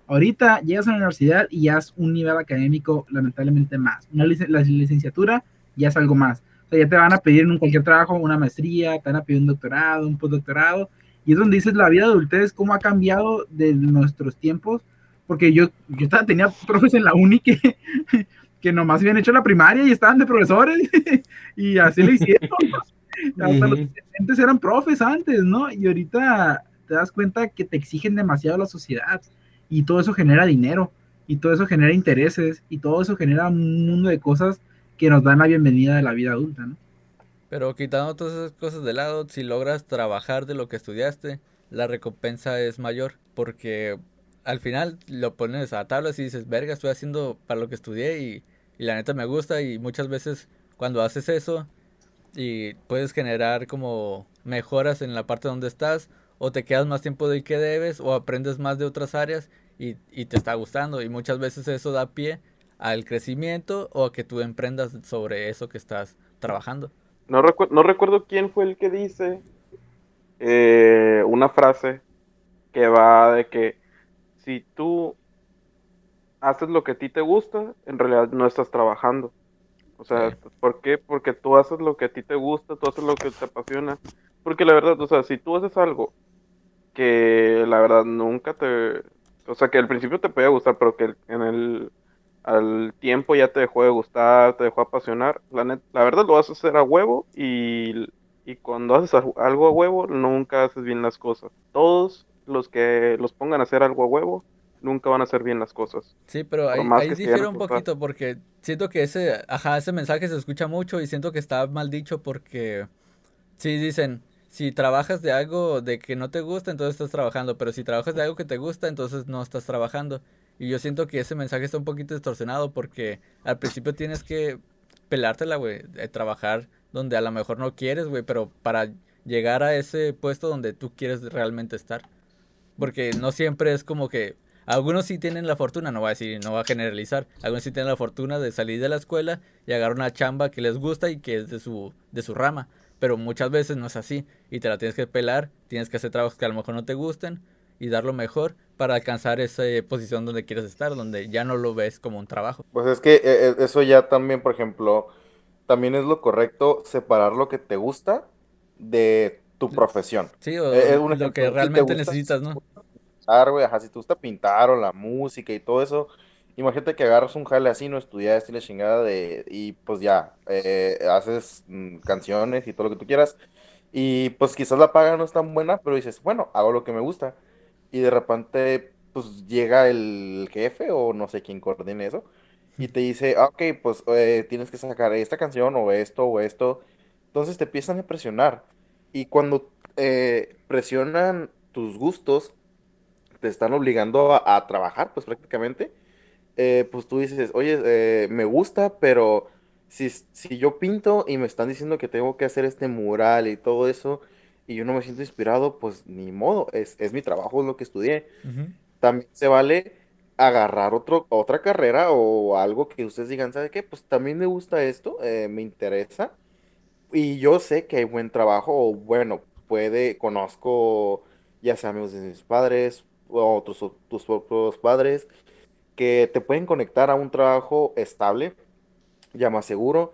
Ahorita llegas a la universidad y ya es un nivel académico, lamentablemente, más. Una lic- la licenciatura ya es algo más. O sea, ya te van a pedir en cualquier trabajo una maestría, te van a pedir un doctorado, un postdoctorado. Y es donde dices la vida de adultez, cómo ha cambiado de nuestros tiempos porque yo, yo estaba, tenía profes en la uni que, que nomás habían hecho la primaria y estaban de profesores y así lo hicieron. Hasta los estudiantes eran profes antes, ¿no? Y ahorita te das cuenta que te exigen demasiado la sociedad y todo eso genera dinero y todo eso genera intereses y todo eso genera un mundo de cosas que nos dan la bienvenida de la vida adulta, ¿no? Pero quitando todas esas cosas de lado, si logras trabajar de lo que estudiaste, la recompensa es mayor, porque al final lo pones a tablas y dices, verga, estoy haciendo para lo que estudié y, y la neta me gusta y muchas veces cuando haces eso y puedes generar como mejoras en la parte donde estás o te quedas más tiempo del que debes o aprendes más de otras áreas y, y te está gustando y muchas veces eso da pie al crecimiento o a que tú emprendas sobre eso que estás trabajando. No, recu- no recuerdo quién fue el que dice eh, una frase que va de que si tú haces lo que a ti te gusta, en realidad no estás trabajando. O sea, Sí. ¿por qué? Porque tú haces lo que a ti te gusta, tú haces lo que te apasiona. Porque la verdad, o sea, si tú haces algo que la verdad nunca te... O sea, que al principio te podía gustar, pero que en el... Al tiempo ya te dejó de gustar, te dejó apasionar. La, net- la verdad lo vas a hacer a huevo y, y cuando haces al- algo a huevo nunca haces bien las cosas. Todos los que los pongan a hacer algo a huevo nunca van a hacer bien las cosas. Sí, pero ahí, ahí difiere un poquito porque siento que ese, ajá, ese mensaje se escucha mucho y siento que está mal dicho porque sí dicen, si trabajas de algo de que no te gusta, entonces estás trabajando, pero si trabajas de algo que te gusta, entonces no estás trabajando. Y yo siento que ese mensaje está un poquito distorsionado porque al principio tienes que pelártela, güey, de trabajar donde a lo mejor no quieres, güey, pero para llegar a ese puesto donde tú quieres realmente estar. Porque no siempre es como que algunos sí tienen la fortuna, no voy a decir, no voy a generalizar, algunos sí tienen la fortuna de salir de la escuela y agarrar una chamba que les gusta y que es de su, de su rama, pero muchas veces no es así y te la tienes que pelar, tienes que hacer trabajos que a lo mejor no te gusten y dar lo mejor para alcanzar esa posición donde quieres estar, donde ya no lo ves como un trabajo. Pues es que eh, eh, eso ya también, por ejemplo, también es lo correcto separar lo que te gusta de tu profesión. Sí, o Eh, eh, lo ejemplo, que si realmente gusta- necesitas, ¿no? pintar, ajá, si te gusta pintar o la música y todo eso, imagínate que agarras un jale así, no estudiaste y la chingada de, y pues ya, eh, haces mm, canciones y todo lo que tú quieras, y pues quizás la paga no es tan buena, pero dices, bueno, hago lo que me gusta, y de repente, pues llega el jefe o no sé quién coordine eso, y te dice, ah, ok, pues eh, tienes que sacar esta canción o esto o esto, entonces te empiezan a presionar, y cuando eh, presionan tus gustos, te están obligando a, a trabajar, pues prácticamente, eh, pues tú dices, oye, eh, me gusta, pero si, si yo pinto y me están diciendo que tengo que hacer este mural y todo eso, y yo no me siento inspirado, pues ni modo, es, es mi trabajo, es lo que estudié. También se vale agarrar otro, otra carrera o algo que ustedes digan, ¿sabe qué? Pues también me gusta esto, eh, me interesa, y yo sé que hay buen trabajo, o bueno, puede, conozco ya sea amigos de mis padres o otros, tus propios padres, que te pueden conectar a un trabajo estable, ya más seguro.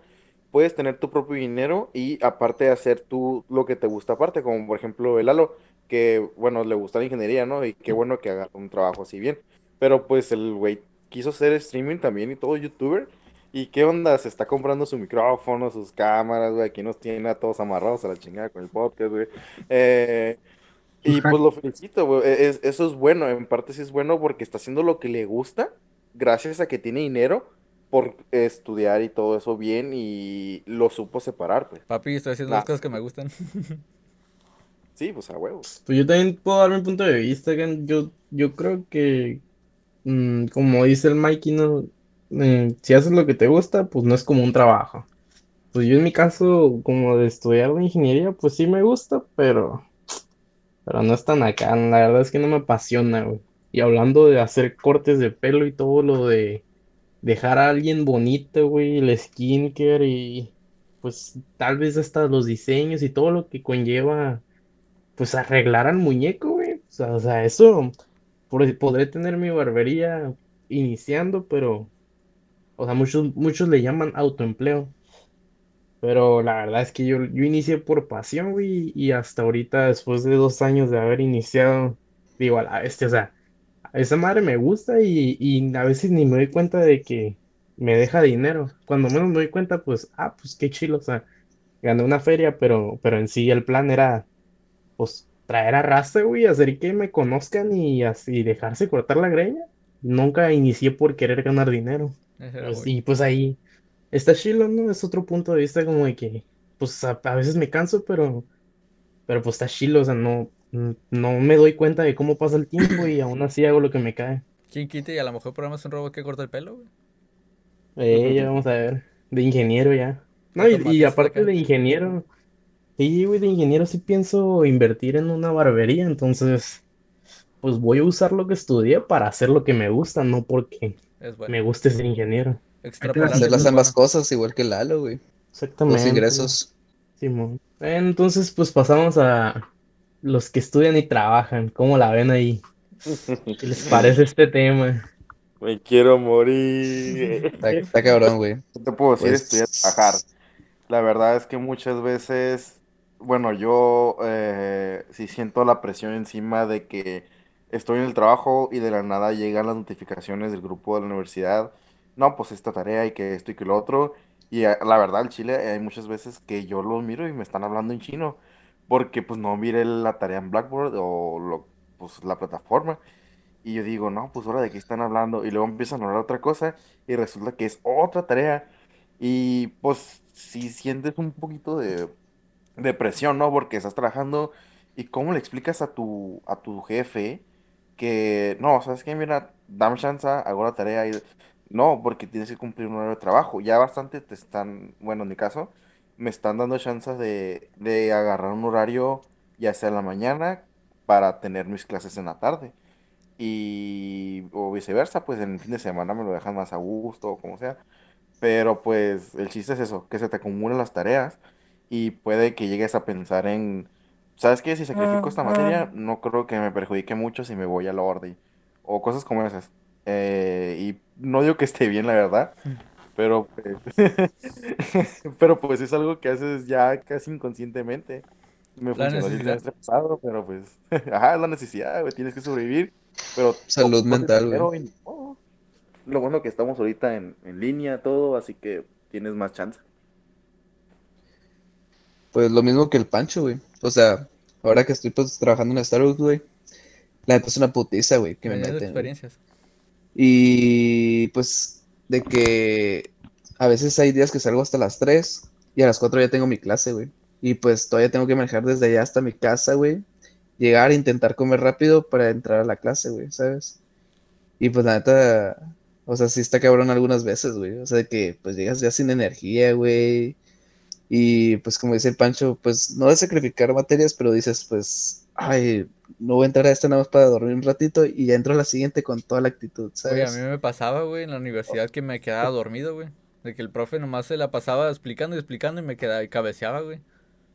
Puedes tener tu propio dinero y aparte hacer tú lo que te gusta aparte, como por ejemplo el Lalo, que bueno, le gusta la ingeniería, ¿no? Y qué bueno que haga un trabajo así bien. pero pues el güey quiso hacer streaming también y todo youtuber. ¿Y qué onda? Se está comprando su micrófono, sus cámaras, güey. Aquí nos tiene a todos amarrados a la chingada con el podcast, güey. Eh, y pues lo felicito, güey. E, es- eso es bueno, en parte sí es bueno porque está haciendo lo que le gusta, gracias a que tiene dinero por estudiar y todo eso bien y lo supo separar, pues. Papi, estoy haciendo Nah. las cosas que me gustan. Sí, pues a huevos. Pues yo también puedo dar mi punto de vista, Gan. Yo, yo creo que, mm, como dice el Mikey, ¿no? Eh, si haces lo que te gusta, pues no es como un trabajo. Pues yo en mi caso, como de estudiar de ingeniería, pues sí me gusta, pero, pero no es tan acá. La verdad es que no me apasiona, güey. Y hablando de hacer cortes de pelo y todo lo de dejar a alguien bonito, güey, el skincare y pues tal vez hasta los diseños y todo lo que conlleva pues arreglar al muñeco, güey. O sea, eso por- podré tener mi barbería iniciando, pero, o sea, muchos, muchos le llaman autoempleo. Pero la verdad es que yo, yo inicié por pasión, güey, y hasta ahorita, después de dos años de haber iniciado, digo, a la bestia, o sea, esa madre me gusta y, y a veces ni me doy cuenta de que me deja dinero. Cuando menos me doy cuenta, pues, ah, pues qué chido, o sea, gané una feria, pero, pero en sí el plan era pues traer a raza, güey, hacer que me conozcan y así dejarse cortar la greña. Nunca inicié por querer ganar dinero. Pues, y pues ahí está chilo, ¿no? Es otro punto de vista como de que, pues a, a veces me canso, pero, pero pues está chilo, o sea, no, no me doy cuenta de cómo pasa el tiempo y aún así hago lo que me cae. ¿Quién quita y a lo mejor programas un robot que corta el pelo, güey? Eh, ya vamos a ver, de ingeniero ya. No, y, aparte de ingeniero, sí, güey, de ingeniero sí pienso invertir en una barbería, entonces, pues voy a usar lo que estudié para hacer lo que me gusta, no porque Es bueno. me guste ser ingeniero. Extrapolando. Hacer las ambas bueno. cosas, igual que Lalo, güey. Los Exactamente. ingresos. Simón. Entonces, pues pasamos a los que estudian y trabajan. ¿Cómo la ven ahí? ¿Qué les parece este tema? Me quiero morir. Está, está cabrón, güey. ¿Qué te puedo decir? Pues- Estudiar, trabajar. La verdad es que muchas veces, bueno, yo eh, sí siento la presión encima de que estoy en el trabajo y de la nada llegan las notificaciones del grupo de la universidad. No, pues esta tarea y que esto y que lo otro. Y eh, la verdad, en Chile hay muchas veces que yo los miro y me están hablando en chino. Porque pues no miré la tarea en Blackboard o lo, pues, la plataforma. Y yo digo, no, pues ahora de qué están hablando. Y luego empiezan a hablar otra cosa y resulta que es otra tarea. Y pues si sientes un poquito de, de presión, ¿no? Porque estás trabajando y cómo le explicas a tu, a tu jefe que, no, ¿sabes qué? Mira, dame chance, hago la tarea y... No, porque tienes que cumplir un horario de trabajo. Ya bastante te están, bueno, en mi caso, me están dando chances de, de agarrar un horario, ya sea en la mañana, para tener mis clases en la tarde. Y, o viceversa, pues en el fin de semana me lo dejan más a gusto, o como sea. Pero pues el chiste es eso, que se te acumulan las tareas y puede que llegues a pensar en, ¿sabes qué? Si sacrifico esta materia, no creo que me perjudique mucho si me voy a la orden. O cosas como esas. Eh, y no digo que esté bien, la verdad, pero pues, pero pues es algo que haces ya casi inconscientemente. Me La funcionó el pasado, pero pues, ajá, es la necesidad, güey, tienes que sobrevivir, pero Salud mental, güey. y no. Lo bueno que estamos ahorita en, en línea, todo, así que tienes más chance. Pues lo mismo que el Pancho, güey. O sea, ahora que estoy pues trabajando en Starbucks, güey. La neta es una putiza, güey, que me Teniendo meten. experiencias. Y pues de que a veces hay días que salgo hasta las 3 y a las 4 ya tengo mi clase, güey. Y pues todavía tengo que manejar desde allá hasta mi casa, güey. Llegar, intentar comer rápido para entrar a la clase, güey, ¿sabes? Y pues la neta, o sea, sí está cabrón algunas veces, güey. O sea, de que pues llegas ya sin energía, güey. Y pues como dice el Pancho, pues no de sacrificar materias, pero dices, pues, ay, no voy a entrar a esta nada más para dormir un ratito y ya entro a la siguiente con toda la actitud, Oye, a ¿sabes? mí me pasaba, güey, en la universidad que me quedaba dormido, güey. De que el profe nomás se la pasaba explicando y explicando y me quedaba y cabeceaba, güey.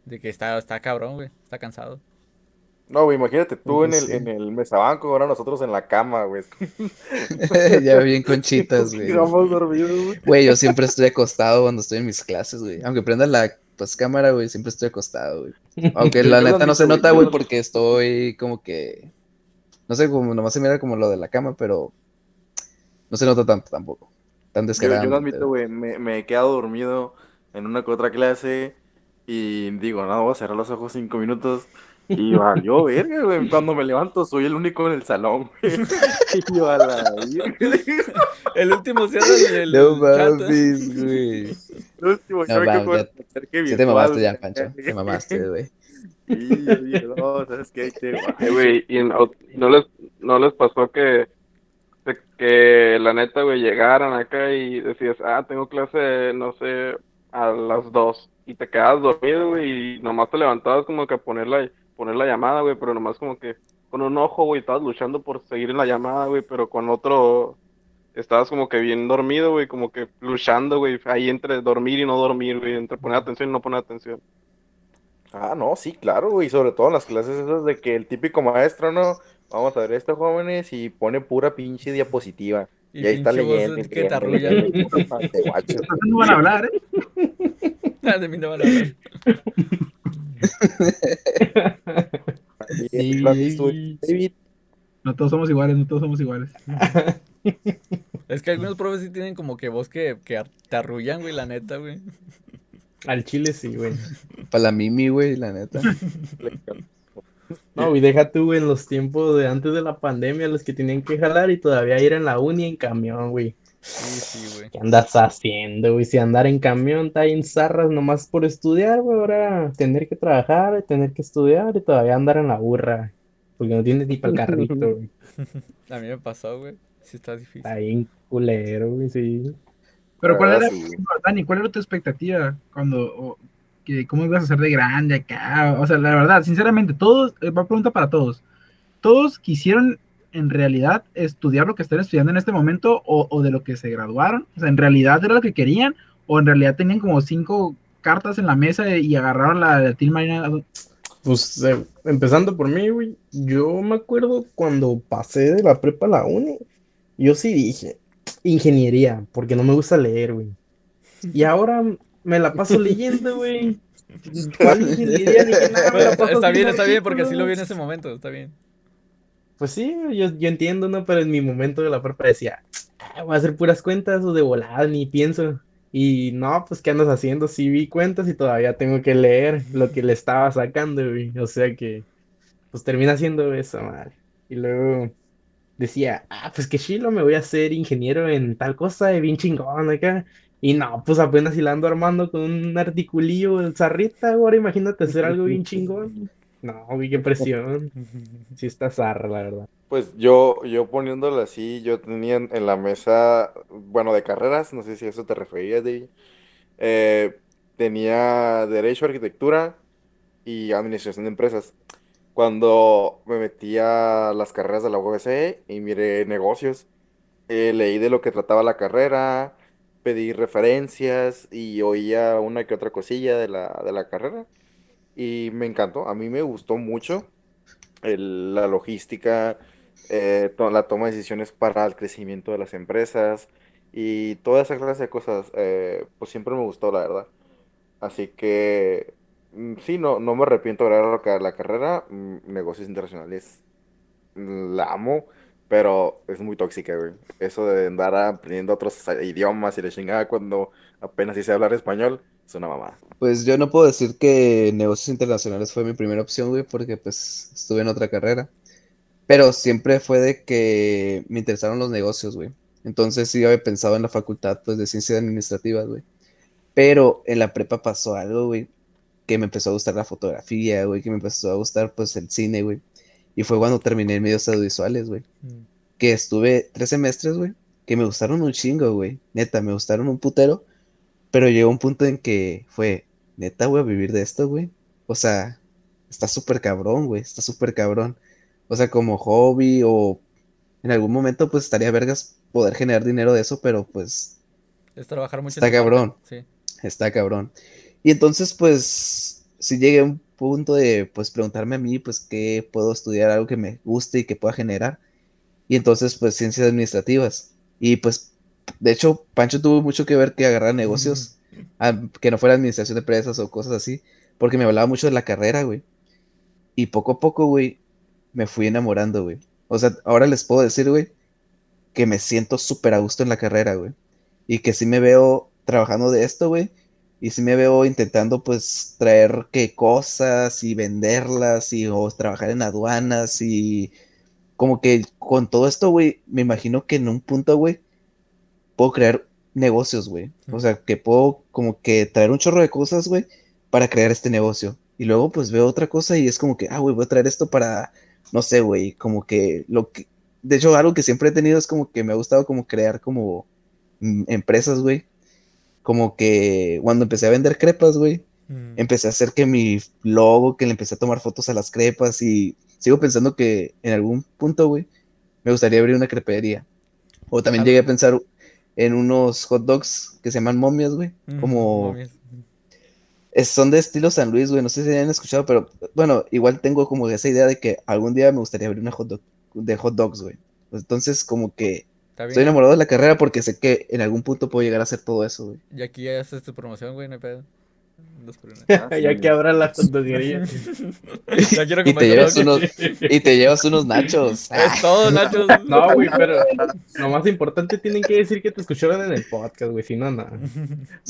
De que está, está cabrón, güey. Está cansado. No, güey, imagínate tú en el, sí. en el mesabanco, ahora nosotros en la cama, güey. Ya bien conchitas, güey. Quedamos dormidos, güey. Güey, yo siempre estoy acostado cuando estoy en mis clases, güey. Aunque prenda la pues cámara, güey, siempre estoy acostado, güey. Aunque la neta no se nota, güey, porque estoy como que no sé, como nomás se mira como lo de la cama, pero no se nota tanto tampoco. Tan Yo, descarado. yo lo admito, güey, me, me he quedado dormido en una que otra clase y digo, no, voy a cerrar los ojos cinco minutos y valió verga, güey. Cuando me levanto soy el único en el salón, güey. Y yo a la. El último cierra el, el No chat. mames, güey. El último No, creo que fue acerque Sí te mamaste ya, virtual, Pancho. Te mamaste, güey. Sí, yo dije, no, ¿sabes qué? Eh, güey, y no, no les, no les pasó que, que la neta, güey, llegaran acá y decías, ah, tengo clase, no sé, a las dos, y te quedabas dormido, güey, y nomás te levantabas como que a poner la, poner la llamada, güey, pero nomás como que con un ojo, güey, estabas luchando por seguir en la llamada, güey, pero con otro estabas como que bien dormido, güey, como que luchando, güey, ahí entre dormir y no dormir, güey, entre poner atención y no poner atención. Ah, no, sí, claro, güey. Sobre todo en las clases esas de que el típico maestro, ¿no? Vamos a ver esto, jóvenes, y pone pura pinche diapositiva. Y, Y ahí está leyendo. que te arrulla. Entonces no van a hablar, ¿eh? Ah, de mí no van a hablar. Sí, David, No todos somos iguales, no todos somos iguales. Es que algunos profes sí tienen como que voz que, que te arrullan, güey, la neta, güey. Al chile sí, güey. Para la Mimi, güey, la neta. No, y deja tú, güey, en los tiempos de antes de la pandemia, los que tenían que jalar y todavía ir en la uni en camión, güey. Sí, sí, güey. ¿Qué andas haciendo, güey? Si andar en camión está en zarras nomás por estudiar, güey, ahora tener que trabajar, tener que estudiar y todavía andar en la burra. Porque no tienes ni para el carrito, güey. A mí me pasó, güey. Sí está difícil. Está bien culero, güey, sí. Pero ¿cuál Ah, era, sí. Dani, cuál era tu expectativa cuando, o, que, cómo ibas a ser de grande acá? O sea, la verdad, sinceramente, todos, eh, va pregunta para todos. ¿Todos quisieron en realidad estudiar lo que están estudiando en este momento o, o de lo que se graduaron? O sea, ¿en realidad era lo que querían o en realidad tenían como cinco cartas en la mesa y agarraron la de Till Marina? Pues eh, empezando por mí, güey. Yo me acuerdo cuando pasé de la prepa a la uni, yo sí dije ingeniería, porque no me gusta leer, güey. Y ahora me la paso leyendo, güey. ¿Cuál ingeniería? Dije, "Nah, me la Pero paso está bien, está bien, porque así lo vi en artículos". ese momento, está bien. Pues sí, yo, yo entiendo, ¿no? Pero en mi momento de la prepa decía, "Ah, voy a hacer puras cuentas o de volada, ni pienso. Y no, pues, ¿qué andas haciendo? Sí vi cuentas y todavía tengo que leer lo que le estaba sacando, güey. O sea que, pues termina haciendo eso, madre. Y luego decía, ah, pues que chilo, me voy a hacer ingeniero en tal cosa, y bien chingón acá. Y no, pues apenas si la ando armando con un articulillo de zarrita, ahora imagínate hacer algo bien chingón. No, güey, qué presión. Sí está zarra, la verdad. Pues yo, yo poniéndolo así, yo tenía en, la mesa, bueno, de carreras, no sé si a eso te referías, David. Eh, tenía Derecho, Arquitectura y Administración de Empresas. Cuando me metí a las carreras de la UBC y miré negocios, eh, leí de lo que trataba la carrera, pedí referencias y oía una que otra cosilla de la, de la carrera. Y me encantó, a mí me gustó mucho el- la logística, eh, to- la toma de decisiones para el crecimiento de las empresas y toda esa clase de cosas, eh, pues siempre me gustó, la verdad. Así que mm, sí, no, no me arrepiento de agarrado la carrera, mm, negocios internacionales, mm, la amo, pero es muy tóxica, güey. Eso de andar aprendiendo otros idiomas y la chingada cuando apenas hice hablar español, es una mamada. Pues yo no puedo decir que negocios internacionales fue mi primera opción, güey, porque pues estuve en otra carrera. Pero siempre fue de que me interesaron los negocios, güey. Entonces sí había pensado en la facultad, pues, de ciencias administrativas, güey. Pero en la prepa pasó algo, güey, que me empezó a gustar la fotografía, güey, que me empezó a gustar, pues, el cine, güey. Y fue cuando terminé en medios audiovisuales, güey. Que estuve tres semestres, güey, que me gustaron un chingo, güey. Neta, me gustaron un putero. Pero llegó un punto en que fue, neta, güey, a vivir de esto, güey. O sea, está súper cabrón, güey, está súper cabrón. O sea, como hobby o en algún momento, pues estaría vergas poder generar dinero de eso, pero pues Es trabajar mucho Está cabrón. Sí. está cabrón. Y entonces, pues, si llegué a un punto de, pues, preguntarme a mí, pues, qué puedo estudiar, algo que me guste y que pueda generar. Y entonces, pues, ciencias administrativas. Y pues, de hecho, Pancho tuvo mucho que ver que agarrar negocios, a- que no fuera administración de empresas o cosas así, porque me hablaba mucho de la carrera, güey. Y poco a poco, güey, me fui enamorando, güey. O sea, ahora les puedo decir, güey, que me siento súper a gusto en la carrera, güey. Y que sí me veo trabajando de esto, güey. Y sí me veo intentando, pues, traer qué cosas y venderlas y o trabajar en aduanas y como que con todo esto, güey, me imagino que en un punto, güey, puedo crear negocios, güey. O sea, que puedo como que traer un chorro de cosas, güey, para crear este negocio. Y luego, pues, veo otra cosa y es como que, ah, güey, voy a traer esto para, no sé, güey, como que lo que, de hecho, algo que siempre he tenido es como que me ha gustado como crear como mm, empresas, güey. Como que cuando empecé a vender crepas, güey, Mm. empecé a hacer que mi logo, que le empecé a tomar fotos a las crepas y sigo pensando que en algún punto, güey, me gustaría abrir una crepería. O también llegué a pensar en unos hot dogs que se llaman momias, güey. Mm, Como momias. es- son de estilo San Luis, güey. No sé si han escuchado, pero bueno, igual tengo como esa idea de que algún día me gustaría abrir una hot dog de hot dogs, güey. Entonces, como que Está estoy enamorado de la carrera porque sé que en algún punto puedo llegar a hacer todo eso, güey. Y aquí ya haces tu promoción, güey, no hay pedo. Dos por uno. ya que abra la tontería. ya quiero Y te llevas unos, y te llevas unos nachos. Es todo, Nacho. No, güey, pero lo más importante tienen que decir que te escucharon en el podcast, güey, si no, nada.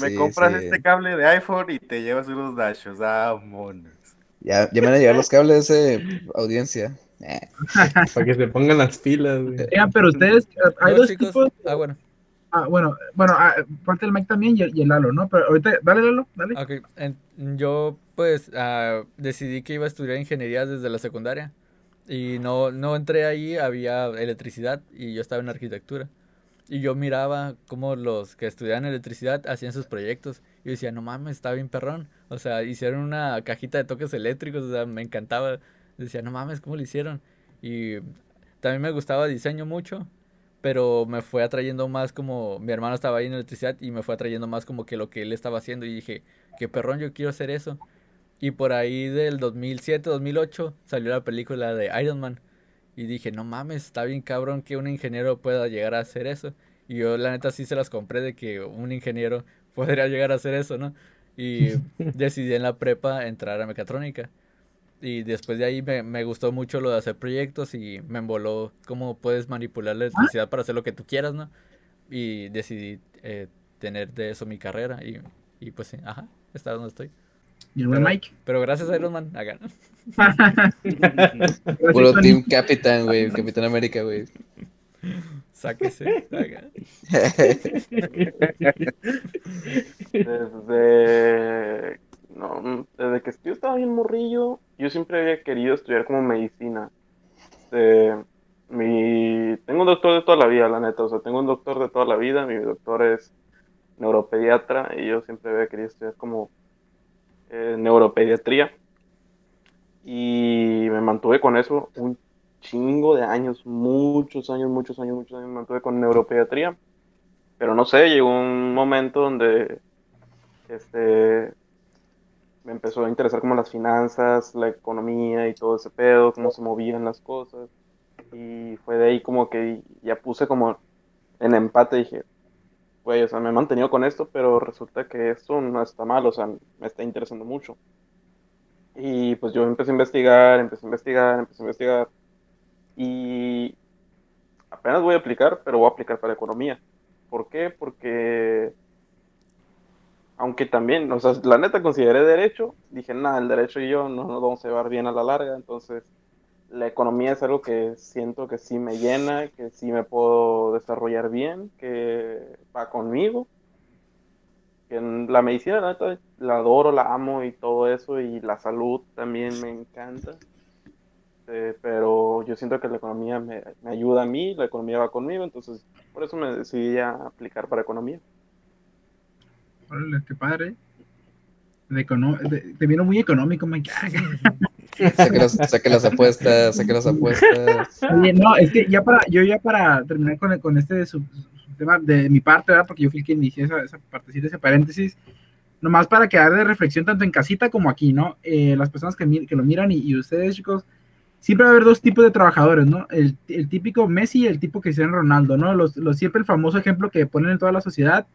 Me Sí, compras sí. este cable de iPhone y te llevas unos nachos. Ah, monos. Ya, ya me van a llegar los cables de audiencia. Eh, Para que se pongan las pilas, güey. Oigan, pero ustedes, eh, hay dos chicos- tipos. Ah, bueno. Ah, bueno, bueno, ah, parte del Mike también y el, y el Lalo, ¿no? Pero ahorita, dale, Lalo, dale. Ok, en- yo pues ah, decidí que iba a estudiar ingeniería desde la secundaria y no, no entré ahí, había electricidad y yo estaba en arquitectura. Y yo miraba cómo los que estudiaban electricidad hacían sus proyectos y yo decía, no mames, está bien perrón. O sea, hicieron una cajita de toques eléctricos, o sea, me encantaba. Decía, no mames, ¿cómo lo hicieron? Y también me gustaba diseño mucho, pero me fue atrayendo más como mi hermano estaba ahí en electricidad y me fue atrayendo más como que lo que él estaba haciendo y dije, qué perrón, yo quiero hacer eso. Y por ahí del 2007, 2008 salió la película de Iron Man y dije, no mames, está bien cabrón que un ingeniero pueda llegar a hacer eso. Y yo la neta sí se las compré de que un ingeniero podría llegar a hacer eso, ¿no? Y decidí en la prepa entrar a mecatrónica. Y después de ahí me, me gustó mucho lo de hacer proyectos y me emboló cómo puedes manipular la electricidad para hacer lo que tú quieras, ¿no? Y decidí eh, tener de eso mi carrera y, y pues sí, ajá, está donde estoy. Y el buen Pero- Mike. Pero gracias a Iron Man, acá. Puro. Team Capitán, güey. Capitán América, güey. Sáquese. acá. Desde, no, desde que yo estaba bien morrillo, yo siempre había querido estudiar como medicina. Este, mi, tengo un doctor de toda la vida, la neta, o sea, tengo un doctor de toda la vida, mi doctor es neuropediatra y yo siempre había querido estudiar como eh, neuropediatría. Y me mantuve con eso un chingo de años, muchos años, muchos años, muchos años me mantuve con neuropediatría. Pero no sé, llegó un momento donde este, me empezó a interesar como las finanzas, la economía y todo ese pedo, cómo se movían las cosas. Y fue de ahí como que ya puse como en empate, dije, güey, o sea, me he mantenido con esto, pero resulta que esto no está mal, o sea, me está interesando mucho. Y pues yo empecé a investigar, empecé a investigar, empecé a investigar. Y apenas voy a aplicar, pero voy a aplicar para economía. ¿Por qué? Porque aunque también, o sea, la neta consideré derecho, dije, nada, el derecho y yo no nos vamos a llevar bien a la larga, entonces la economía es algo que siento que sí me llena, que sí me puedo desarrollar bien, que va conmigo. En la medicina, la neta, la adoro, la amo y todo eso, y la salud también me encanta. Eh, pero yo siento que la economía me, me ayuda a mí, la economía va conmigo, entonces por eso me decidí a aplicar para economía. Órale, qué padre. De econo- de- te vino muy económico, Mike. Ah, Saque las, saque las apuestas, saque las apuestas. Oye, no, es que ya para, yo ya para terminar con, con este su- su tema de mi parte, ¿verdad? Porque yo fui el que inicié esa, esa partecita, ese paréntesis, nomás para quedar de reflexión tanto en casita como aquí, ¿no? Eh, las personas que, mi- que lo miran y, y ustedes, chicos, siempre va a haber dos tipos de trabajadores, ¿no? El, el típico Messi y el tipo Cristiano Ronaldo, ¿no? Los, los, siempre el famoso ejemplo que ponen en toda la sociedad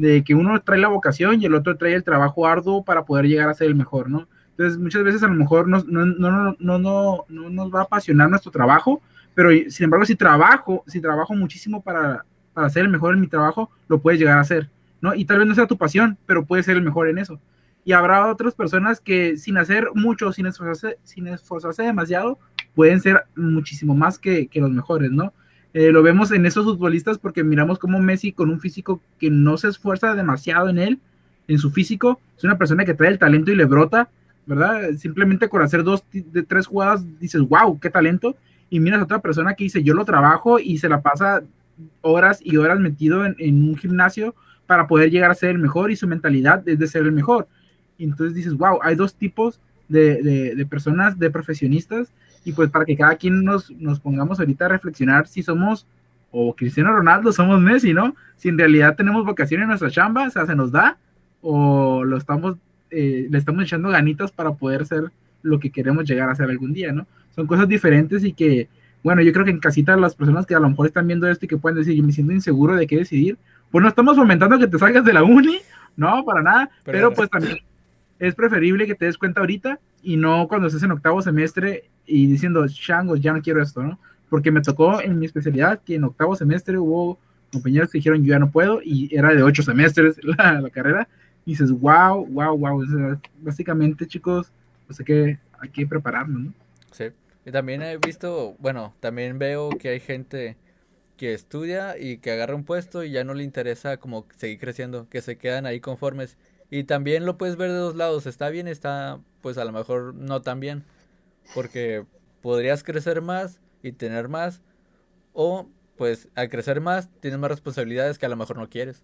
de que uno trae la vocación y el otro trae el trabajo arduo para poder llegar a ser el mejor, ¿no? Entonces muchas veces a lo mejor no, no, no, no, no nos va a apasionar nuestro trabajo, pero sin embargo, si trabajo, si trabajo muchísimo para, para ser el mejor en mi trabajo, lo puedes llegar a hacer, ¿no? Y tal vez no sea tu pasión, pero puedes ser el mejor en eso. Y habrá otras personas que sin hacer mucho, sin esforzarse, sin esforzarse demasiado, pueden ser muchísimo más que, que los mejores, ¿no? Eh, lo vemos en esos futbolistas porque miramos como Messi con un físico que no se esfuerza demasiado en él, en su físico, es una persona que trae el talento y le brota, ¿verdad? Simplemente con hacer dos, de tres jugadas dices, wow, qué talento, y miras a otra persona que dice, yo lo trabajo y se la pasa horas y horas metido en, en un gimnasio para poder llegar a ser el mejor y su mentalidad es de ser el mejor. Y entonces dices, wow, hay dos tipos de, de, de personas, de profesionistas, y pues para que cada quien nos, nos pongamos ahorita a reflexionar si somos o Cristiano Ronaldo, somos Messi, ¿no? Si en realidad tenemos vocación en nuestra chamba, o sea, se nos da, o lo estamos, eh, le estamos echando ganitas para poder ser lo que queremos llegar a ser algún día, ¿no? Son cosas diferentes y que, bueno, yo creo que en casita las personas que a lo mejor están viendo esto y que pueden decir, yo me siento inseguro de qué decidir, pues no estamos fomentando que te salgas de la uni, no, para nada, pero, pero pues también es preferible que te des cuenta ahorita y no cuando estés en octavo semestre y diciendo, changos, ya no quiero esto, ¿no? Porque me tocó en mi especialidad que en octavo semestre hubo compañeros que dijeron, yo ya no puedo, y era de ocho semestres la, la carrera, y dices, wow, wow, wow, o sea, básicamente, chicos, pues hay que, hay que prepararnos, ¿no? Sí, y también he visto, bueno, también veo que hay gente que estudia y que agarra un puesto y ya no le interesa como seguir creciendo, que se quedan ahí conformes. Y también lo puedes ver de dos lados, está bien, está pues a lo mejor no tan bien, porque podrías crecer más y tener más, o pues al crecer más tienes más responsabilidades que a lo mejor no quieres.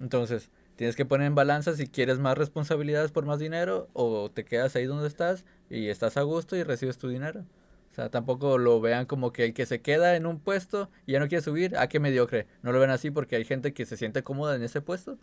Entonces, tienes que poner en balanza si quieres más responsabilidades por más dinero o te quedas ahí donde estás y estás a gusto y recibes tu dinero. O sea, tampoco lo vean como que el que se queda en un puesto y ya no quiere subir, a ah, qué mediocre. No lo ven así porque hay gente que se siente cómoda en ese puesto.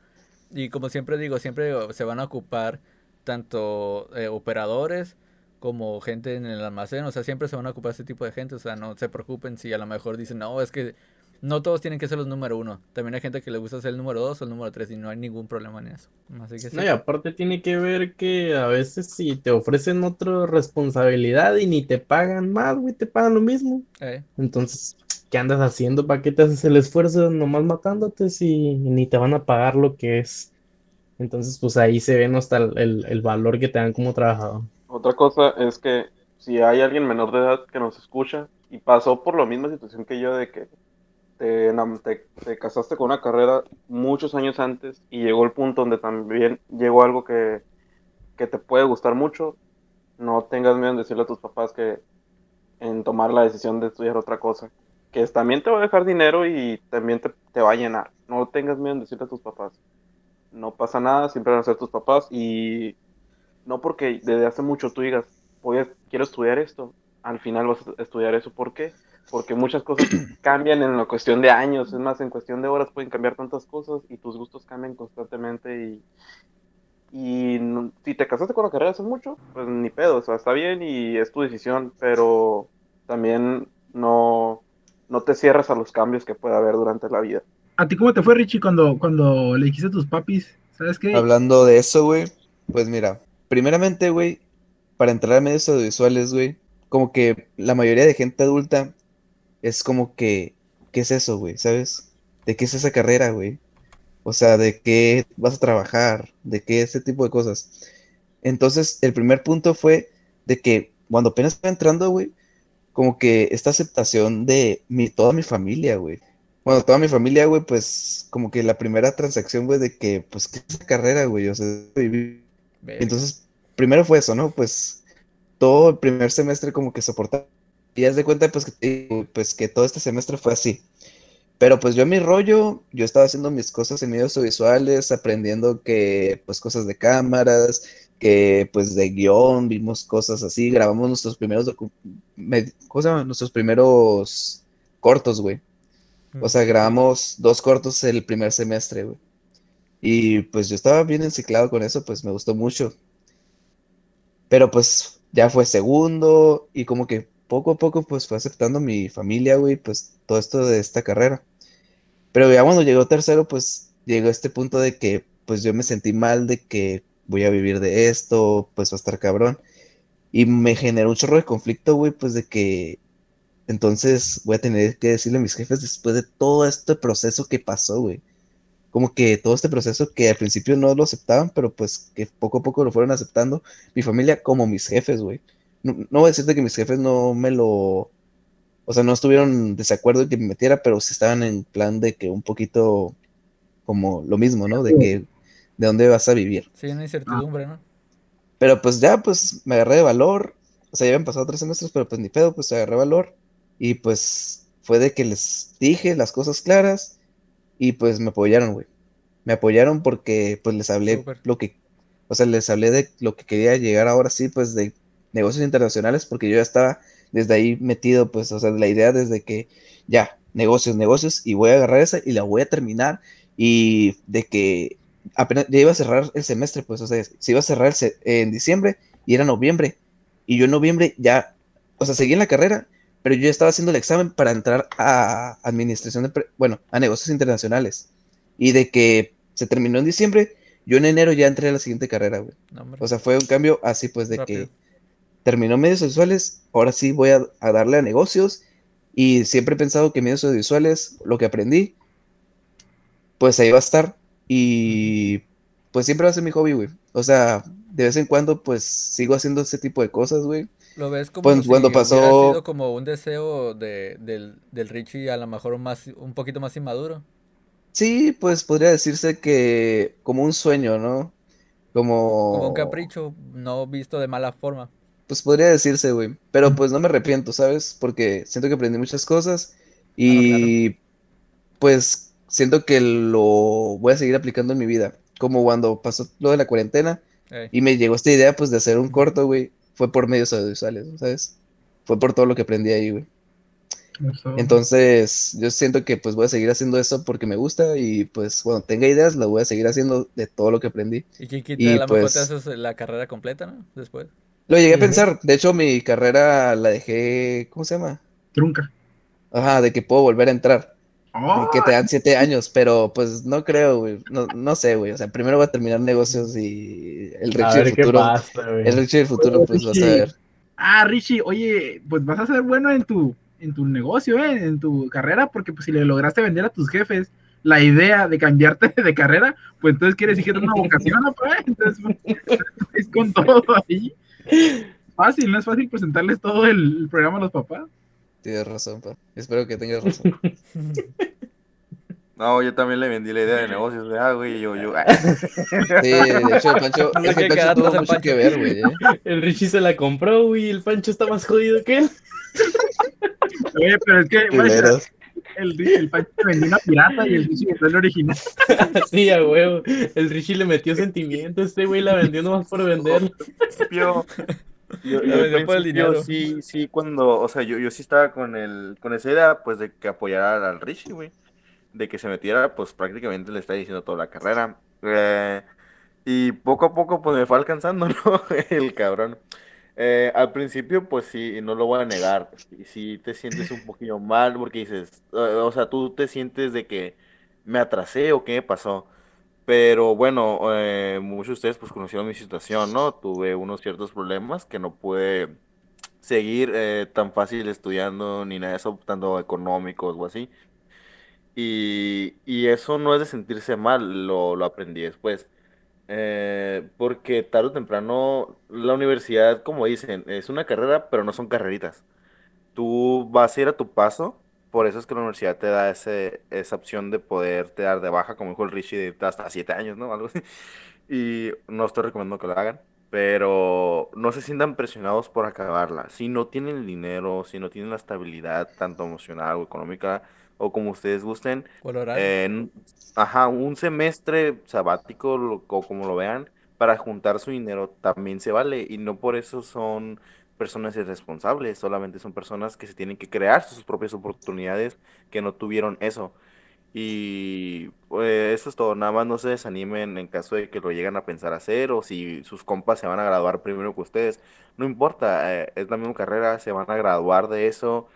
Y como siempre digo, siempre se van a ocupar tanto eh, operadores como gente en el almacén, o sea, siempre se van a ocupar ese tipo de gente, o sea, no se preocupen si a lo mejor dicen, no, es que no todos tienen que ser los número uno, también hay gente que le gusta ser el número dos o el número tres y no hay ningún problema en eso. Así que sí. No, y aparte tiene que ver que a veces si te ofrecen otra responsabilidad y ni te pagan más, güey, te pagan lo mismo. Eh, Entonces, ¿qué andas haciendo? ¿Para qué te haces el esfuerzo nomás matándote si ni te van a pagar lo que es? Entonces, pues ahí se ve hasta el, el, el valor que te dan como trabajador. Otra cosa es que si hay alguien menor de edad que nos escucha y pasó por la misma situación que yo de que te casaste con una carrera muchos años antes y llegó el punto donde también llegó algo que, que te puede gustar mucho, no tengas miedo en decirle a tus papás que en tomar la decisión de estudiar otra cosa, que también te va a dejar dinero y también te, te va a llenar. No tengas miedo en decirle a tus papás. No pasa nada, siempre van a ser tus papás y no porque desde hace mucho tú digas, voy a, quiero estudiar esto, al final vas a estudiar eso. ¿Por qué? Porque muchas cosas cambian en la cuestión de años, es más, en cuestión de horas pueden cambiar tantas cosas y tus gustos cambian constantemente y, y no- si te casaste con la carrera hace mucho, pues ni pedo, o sea, está bien y es tu decisión, pero también no, no te cierres a los cambios que pueda haber durante la vida. ¿A ti cómo te fue, Richie, cuando, cuando le dijiste a tus papis? ¿Sabes qué? Hablando de eso, güey, pues mira, primeramente, güey, para entrar a medios audiovisuales, güey, como que la mayoría de gente adulta es como que, ¿qué es eso, güey? ¿Sabes? ¿De qué es esa carrera, güey? O sea, ¿de qué vas a trabajar? ¿De qué ese tipo de cosas? Entonces, el primer punto fue de que cuando apenas estaba entrando, güey, como que esta aceptación de mi, toda mi familia, güey. Bueno, toda mi familia, güey, pues como que la primera transacción, güey, de que, pues, ¿qué es esa carrera, güey? O sea, vivir entonces, primero fue eso, ¿no? Pues todo el primer semestre como que soportaba. Y haz de cuenta, pues que, pues que todo este semestre fue así. Pero pues yo mi rollo, yo estaba haciendo mis cosas en medios audiovisuales, aprendiendo que, pues cosas de cámaras, que pues de guion, vimos cosas así, grabamos nuestros primeros. Nuestros primeros cortos, güey. O sea, grabamos dos cortos el primer semestre, güey. Y pues yo estaba bien enciclado con eso, pues me gustó mucho. Pero pues ya fue segundo y como que poco a poco pues fue aceptando mi familia, güey, pues todo esto de esta carrera. Pero ya cuando llegó tercero, pues llegó este punto de que pues yo me sentí mal de que voy a vivir de esto, pues va a estar cabrón. Y me generó un chorro de conflicto, güey, pues de que entonces voy a tener que decirle a mis jefes después de todo este proceso que pasó, güey. Como que todo este proceso que al principio no lo aceptaban, pero pues que poco a poco lo fueron aceptando mi familia como mis jefes, güey. No, no voy a decirte que mis jefes no me lo... O sea, no estuvieron desacuerdo en que me metiera, pero sí estaban en plan de que un poquito como lo mismo, ¿no? De que de dónde vas a vivir. Sí, una incertidumbre, ¿no? Pero pues ya, pues me agarré de valor. O sea, ya habían pasado tres semestres, pero pues ni pedo, pues agarré valor. Y pues fue de que les dije las cosas claras y pues me apoyaron, güey. Me apoyaron porque pues les hablé lo que, o sea, les hablé de lo que quería llegar ahora sí, pues de negocios internacionales, porque yo ya estaba desde ahí metido, pues, o sea, la idea desde que ya, negocios, negocios, y voy a agarrar esa y la voy a terminar. Y de que apenas ya iba a cerrar el semestre, pues, o sea, se iba a cerrar el en diciembre y era noviembre. Y yo en noviembre ya, o sea, seguí en la carrera, pero yo ya estaba haciendo el examen para entrar a administración de, pre- bueno, a negocios internacionales. Y de que se terminó en diciembre, yo en enero ya entré a la siguiente carrera, güey. No. O sea, fue un cambio así, pues, de Rápido. que terminó medios audiovisuales, ahora sí voy a, a darle a negocios. Y siempre he pensado que medios audiovisuales, lo que aprendí, pues ahí va a estar. Y pues siempre va a ser mi hobby, güey. O sea, de vez en cuando, pues sigo haciendo ese tipo de cosas, güey. Lo ves como Pues, si cuando pasó- sido como un deseo de, del, del Richie a lo mejor más, un poquito más inmaduro. Sí, pues podría decirse que como un sueño, ¿no? Como... Como un capricho no visto de mala forma. Pues podría decirse, güey. Pero pues no me arrepiento, ¿sabes? Porque siento que aprendí muchas cosas y pues siento que lo voy a seguir aplicando en mi vida. Como cuando pasó lo de la cuarentena y me llegó esta idea pues de hacer un corto, güey. Fue por medios audiovisuales, ¿sabes? Fue por todo lo que aprendí ahí, güey. Entonces, yo siento que pues voy a seguir haciendo eso porque me gusta y pues cuando tenga ideas lo voy a seguir haciendo de todo lo que aprendí. Y quien quita, Y, a lo mejor pues- te haces la carrera completa, ¿no? Después. Lo llegué a pensar, de hecho mi carrera la dejé, ¿cómo se llama? Trunca. Ajá, de que puedo volver a entrar. Oh, que te dan siete años, pero pues no creo, güey. No, no sé, güey. O sea, primero voy a terminar negocios y el Richie del futuro. pasa. El Richie del futuro, Oye, pues vas a Richie. ver. Ah, Richie, oye, pues vas a ser bueno en tu, en tu negocio, ¿eh? en tu carrera, porque pues si le lograste vender a tus jefes la idea de cambiarte de carrera, pues entonces quiere decir que tienes una vocación, ¿no? Entonces, pues, es con todo ahí. Fácil, no es fácil presentarles todo el, el programa a los papás. Tienes razón, pa. Espero que tengas razón. No, yo también le vendí la idea de negocios, ah, güey, yo, yo. Sí, de hecho, el Pancho, No es que Pancho tuvo mucho Pancho. que ver, güey. ¿eh? El Richie se la compró, güey, y el Pancho está más jodido que él. Oye, pero es que, Culeros. el, el Pancho vendió una pirata y el Richie vendió el original. Sí, a huevo. El Richie le metió sentimiento, este güey la vendió nomás por vender. Yo, al principio dinero. sí, sí, cuando, o sea, yo, yo sí estaba con el, con esa idea, pues, de que apoyara al Richie, güey, de que se metiera, pues, prácticamente le está diciendo toda la carrera, Eh, y poco a poco, pues, me fue alcanzando, ¿no? El cabrón. Eh, al principio, pues, sí, no lo voy a negar, sí, sí te sientes un poquillo mal, porque dices, o sea, tú te sientes de que me atrasé o qué me pasó, pero bueno, eh, muchos de ustedes pues conocieron mi situación, ¿no? Tuve unos ciertos problemas que no pude seguir eh, tan fácil estudiando ni nada de eso, tanto económicos o así. Y, y eso no es de sentirse mal, lo, lo aprendí después. Eh, porque tarde o temprano la universidad, como dicen, es una carrera, pero no son carreritas. Tú vas a ir a tu paso, por eso es que la universidad te da ese, esa opción de poderte dar de baja, como dijo el Richie, de hasta siete años, ¿no? Algo así. Y no estoy recomendando que lo hagan, pero no se sientan presionados por acabarla. Si no tienen el dinero, si no tienen la estabilidad, tanto emocional o económica, o como ustedes gusten, en, ajá, un semestre sabático, lo- o como lo vean, para juntar su dinero también se vale. Y no por eso son personas irresponsables, solamente son personas que se tienen que crear sus propias oportunidades que no tuvieron eso. Y pues, eso es todo, nada más no se desanimen en caso de que lo lleguen a pensar hacer o si sus compas se van a graduar primero que ustedes. No importa, eh, es la misma carrera, se van a graduar de eso.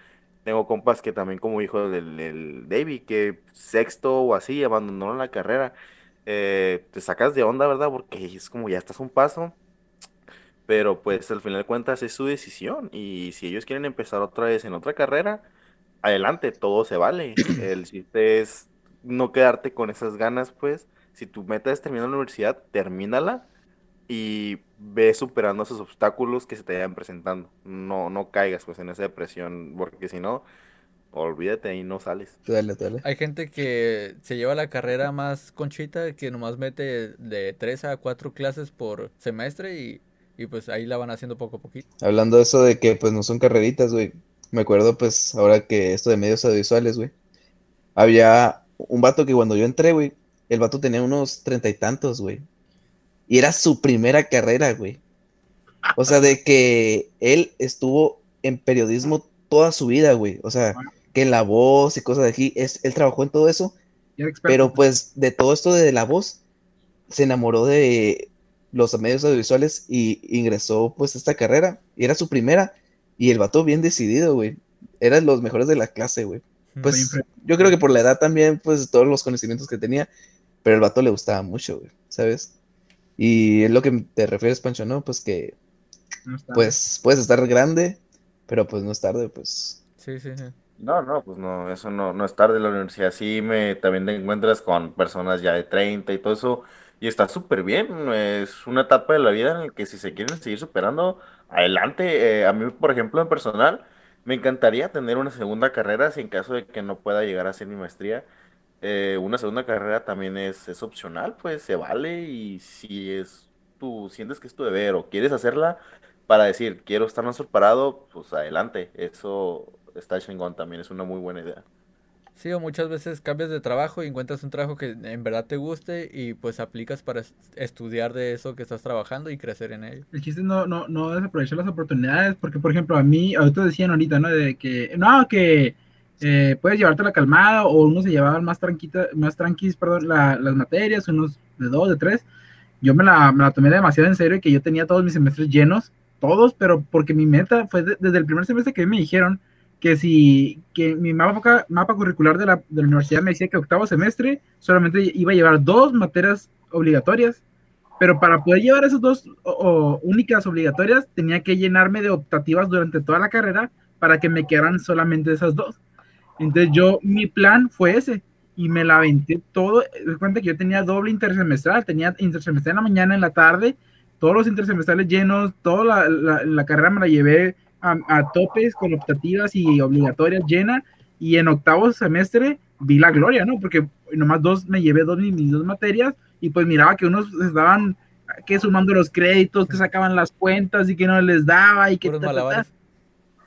Tengo compas que también como hijo del, David, que sexto o así abandonaron la carrera. eh, te sacas de onda, ¿verdad? Porque es como ya estás un paso, pero pues al final de cuentas es su decisión y si ellos quieren empezar otra vez en otra carrera, adelante, todo se vale. El chiste es no quedarte con esas ganas, pues. Si tu meta es terminar la universidad, termínala y ve superando esos obstáculos que se te vayan presentando. No, no caigas pues en esa depresión, porque si no, olvídate y no sales. Dale, dale. Hay gente que se lleva la carrera más conchita, que nomás mete de 3 a 4 clases por semestre y, y pues ahí la van haciendo poco a poquito. Hablando de eso de que pues no son carreritas, güey. Me acuerdo pues ahora que esto de medios audiovisuales, güey. Había un vato que cuando yo entré, güey, el vato tenía unos treinta y tantos, güey. Y era su primera carrera, güey. O sea, de que él estuvo en periodismo toda su vida, güey. O sea, que en la voz y cosas de aquí, es, él trabajó en todo eso, pero pues de todo esto de la voz, se enamoró de los medios audiovisuales y ingresó pues a esta carrera. Y era su primera. Y el vato bien decidido, güey. Era de los mejores de la clase, güey. Pues yo creo que por la edad también, pues todos los conocimientos que tenía, pero el vato le gustaba mucho, güey, ¿sabes? Y es lo que te refieres, Pancho, ¿no? Pues que, no pues, puedes estar grande, pero pues no es tarde, pues. Sí, sí, sí. No, no, pues no, eso no, no es tarde la universidad. Sí, me, también te encuentras con personas ya de 30 y todo eso, y está súper bien. Es una etapa de la vida en la que si se quieren seguir superando, adelante. Eh, a mí, por ejemplo, en personal, me encantaría tener una segunda carrera si en caso de que no pueda llegar a hacer mi maestría. Eh, una segunda carrera también es, es opcional, pues se vale y si es tú sientes que es tu deber o quieres hacerla para decir quiero estar más preparado, pues adelante. Eso está chingón también, es una muy buena idea. Sí, o muchas veces cambias de trabajo y encuentras un trabajo que en verdad te guste y pues aplicas para es- estudiar de eso que estás trabajando y crecer en ello. El chiste no, no, no desaprovechar las oportunidades, porque por ejemplo a mí, ahorita decían ahorita, ¿no? De que, no, que eh, puedes llevártela calmada o unos se llevaban más tranquita, más tranquis, perdón, la- las materias, unos de dos, de tres. Yo me la, me la tomé demasiado en serio y que yo tenía todos mis semestres llenos, todos, pero porque mi meta fue de- desde el primer semestre que me dijeron que si que mi mapa, mapa curricular de la, de la universidad me decía que octavo semestre solamente iba a llevar dos materias obligatorias pero para poder llevar esas dos o- o únicas obligatorias tenía que llenarme de optativas durante toda la carrera para que me quedaran solamente esas dos. Entonces yo, mi plan fue ese y me la aventé todo. Cuenta que yo tenía doble intersemestral, tenía intersemestral en la mañana, en la tarde, todos los intersemestrales llenos, toda la, la- la carrera me la llevé a, a topes con optativas y obligatorias llena y en octavo semestre vi la gloria, ¿no? Porque nomás dos me llevé dos mis, mis dos materias y pues miraba que unos estaban que sumando los créditos, que sacaban las cuentas y que no les daba y que ta, ta, ta.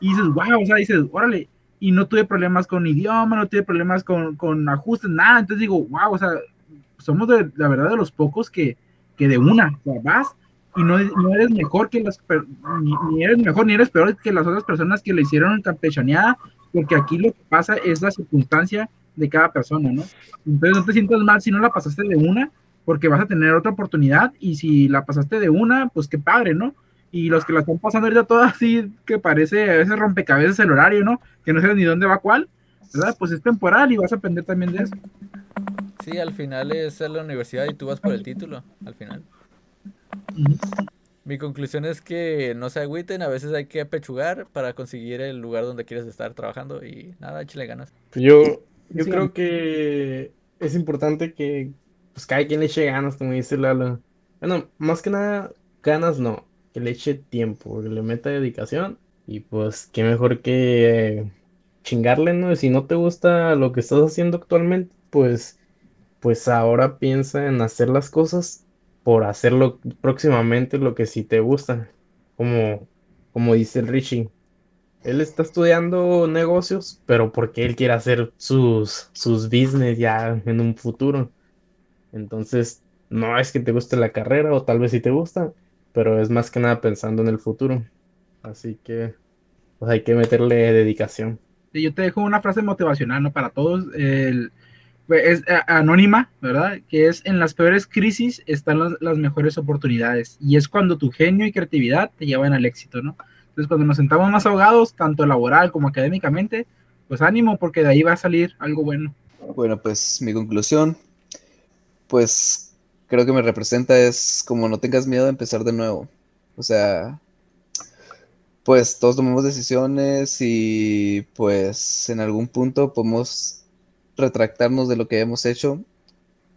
y dices, wow, o sea, dices, órale, y no tuve problemas con idioma, no tuve problemas con, con ajustes, nada, entonces digo, wow, o sea, somos de, la verdad de los pocos que, que de una, o sea, vas y no, no eres mejor que las, ni, ni eres mejor ni eres peor que las otras personas que le hicieron campechaneada, porque aquí lo que pasa es la circunstancia de cada persona, ¿no? Entonces no te sientas mal si no la pasaste de una, porque vas a tener otra oportunidad y si la pasaste de una, pues qué padre, ¿no? Y los que la están pasando ahorita todas así, que parece a veces rompecabezas el horario, ¿no? Que no sabes ni dónde va cuál, ¿verdad? Pues es temporal y vas a aprender también de eso. Sí, al final es la universidad y tú vas por el título, al final. Mi conclusión es que no se agüiten, a veces hay que apechugar para conseguir el lugar donde quieres estar trabajando y nada, échale ganas. Yo, yo Sí. creo que es importante que pues cada quien le eche ganas, como dice Lalo. Bueno, más que nada, ganas no, que le eche tiempo, que le meta dedicación y pues qué mejor que eh, chingarle, ¿no? Y si no te gusta lo que estás haciendo actualmente, pues, pues ahora piensa en hacer las cosas por hacerlo próximamente lo que sí te gusta, como, como dice el Richie. Él está estudiando negocios, pero porque él quiere hacer sus, sus business ya en un futuro. Entonces, no es que te guste la carrera, o tal vez sí te gusta, pero es más que nada pensando en el futuro. Así que, pues hay que meterle dedicación. Yo te dejo una frase motivacional, ¿no? Para todos. Es eh, anónima, ¿verdad? Que es en las peores crisis están las, las mejores oportunidades. Y es cuando tu genio y creatividad te llevan al éxito, ¿no? Entonces, cuando nos sentamos más ahogados, tanto laboral como académicamente, pues ánimo, porque de ahí va a salir algo bueno. Bueno, pues mi conclusión, pues creo que me representa es como no tengas miedo de empezar de nuevo. O sea, pues todos tomamos decisiones y pues en algún punto podemos retractarnos de lo que hemos hecho.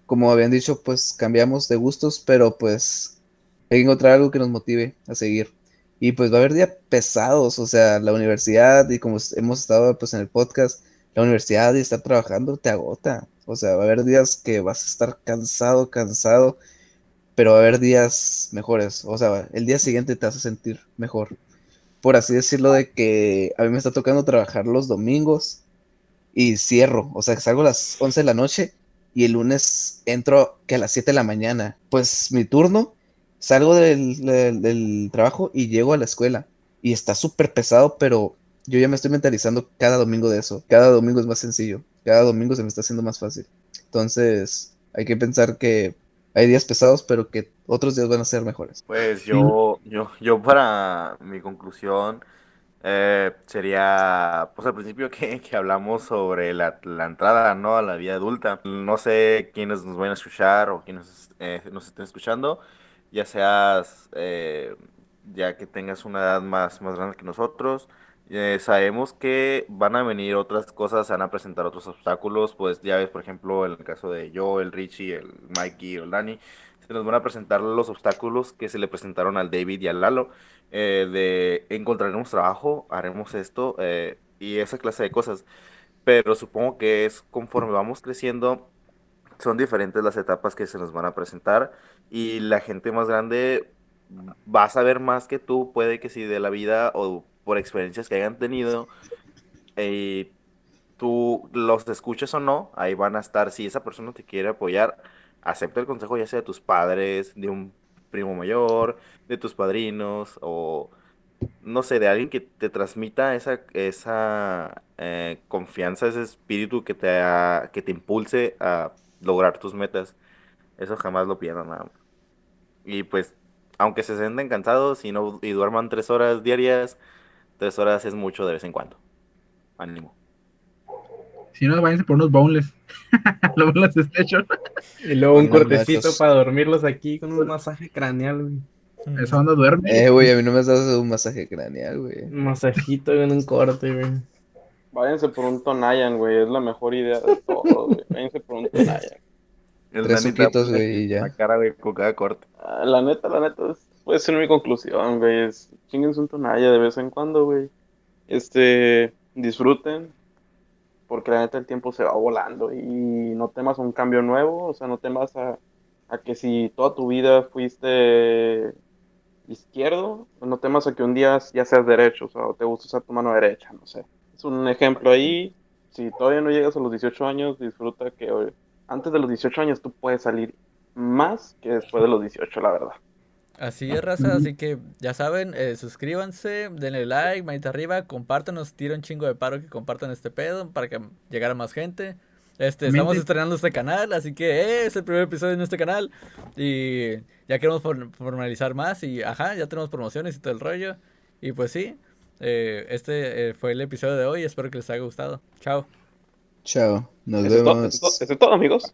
Como habían dicho, pues cambiamos de gustos, pero pues hay que encontrar algo que nos motive a seguir. Y pues va a haber días pesados, o sea, la universidad y como hemos estado pues en el podcast, la universidad y estar trabajando te agota. O sea, va a haber días que vas a estar cansado, cansado, pero va a haber días mejores. O sea, el día siguiente te vas a sentir mejor. Por así decirlo, de que a mí me está tocando trabajar los domingos y cierro. O sea, salgo a las 11 de la noche y el lunes entro que a las 7 de la mañana. Pues mi turno, salgo del, del- del trabajo y llego a la escuela. Y está súper pesado, pero yo ya me estoy mentalizando cada domingo de eso. Cada domingo es más sencillo. Cada domingo se me está haciendo más fácil. Entonces, hay que pensar que hay días pesados, pero que otros días van a ser mejores. Pues yo, yo, yo para mi conclusión eh, sería, pues al principio que, hablamos sobre la, la entrada, ¿no? a la vida adulta. No sé quiénes nos van a escuchar o quiénes eh, nos estén escuchando, ya seas, eh, ya que tengas una edad más, más grande que nosotros. eh, sabemos que van a venir otras cosas, van a presentar otros obstáculos, pues ya ves, por ejemplo, en el caso de yo, el Richie, el Mikey, el Dani, se nos van a presentar los obstáculos que se le presentaron al David y al Lalo, eh, de encontraremos trabajo, haremos esto eh, y esa clase de cosas. Pero supongo que es conforme vamos creciendo, son diferentes las etapas que se nos van a presentar y la gente más grande va a saber más que tú, puede que sí, de la vida o por experiencias que hayan tenido. Y tú los escuches o no, ahí van a estar. Si esa persona te quiere apoyar, acepta el consejo ya sea de tus padres, de un primo mayor, de tus padrinos o no sé, de alguien que te transmita esa, esa eh, confianza, ese espíritu que te, ha- que te impulse a lograr tus metas. Eso jamás lo pierdan. nada. Y pues, aunque se sienten cansados y, no, y duerman tres horas diarias, tres horas es mucho de vez en cuando. Ánimo. Si no, váyanse por unos boneless. Los boneless station. Y luego un cortecito para dormirlos aquí con un masaje craneal, güey. Esa onda duerme. Eh, güey, a mí no me has dado un masaje craneal, güey. Un masajito en un corte, güey. Váyanse por un Tonayan, güey. Es la mejor idea de todo, güey. Váyanse por un Tonayan. El Tres suquitos, güey, y La ya. cara, güey, con cada corte. Ah, La neta, la neta, es- puede ser mi conclusión, güey. Es, chinguense un Tonaya de vez en cuando, güey. Este, disfruten. Porque la neta el tiempo se va volando y no temas a un cambio nuevo, o sea, no temas a, a que si toda tu vida fuiste izquierdo, no temas a que un día ya seas derecho, o sea, o te gusta usar tu mano derecha, no sé. Es un ejemplo ahí. Si todavía no llegas a los 18 años, disfruta que antes de los 18 años tú puedes salir más que después de los 18, la verdad. Así es, raza, así que ya saben, eh, suscríbanse, denle like, manita arriba, compártanos, tira un chingo de paro que compartan este pedo para que llegara más gente. Este, estamos Mente. estrenando este canal, así que eh, es el primer episodio en este canal y ya queremos for- formalizar más y ajá, ya tenemos promociones y todo el rollo. Y pues sí, eh, este eh, fue el episodio de hoy, espero que les haya gustado. Chao. Chao, nos Eso es todo, vemos. eso es todo, eso es todo, amigos.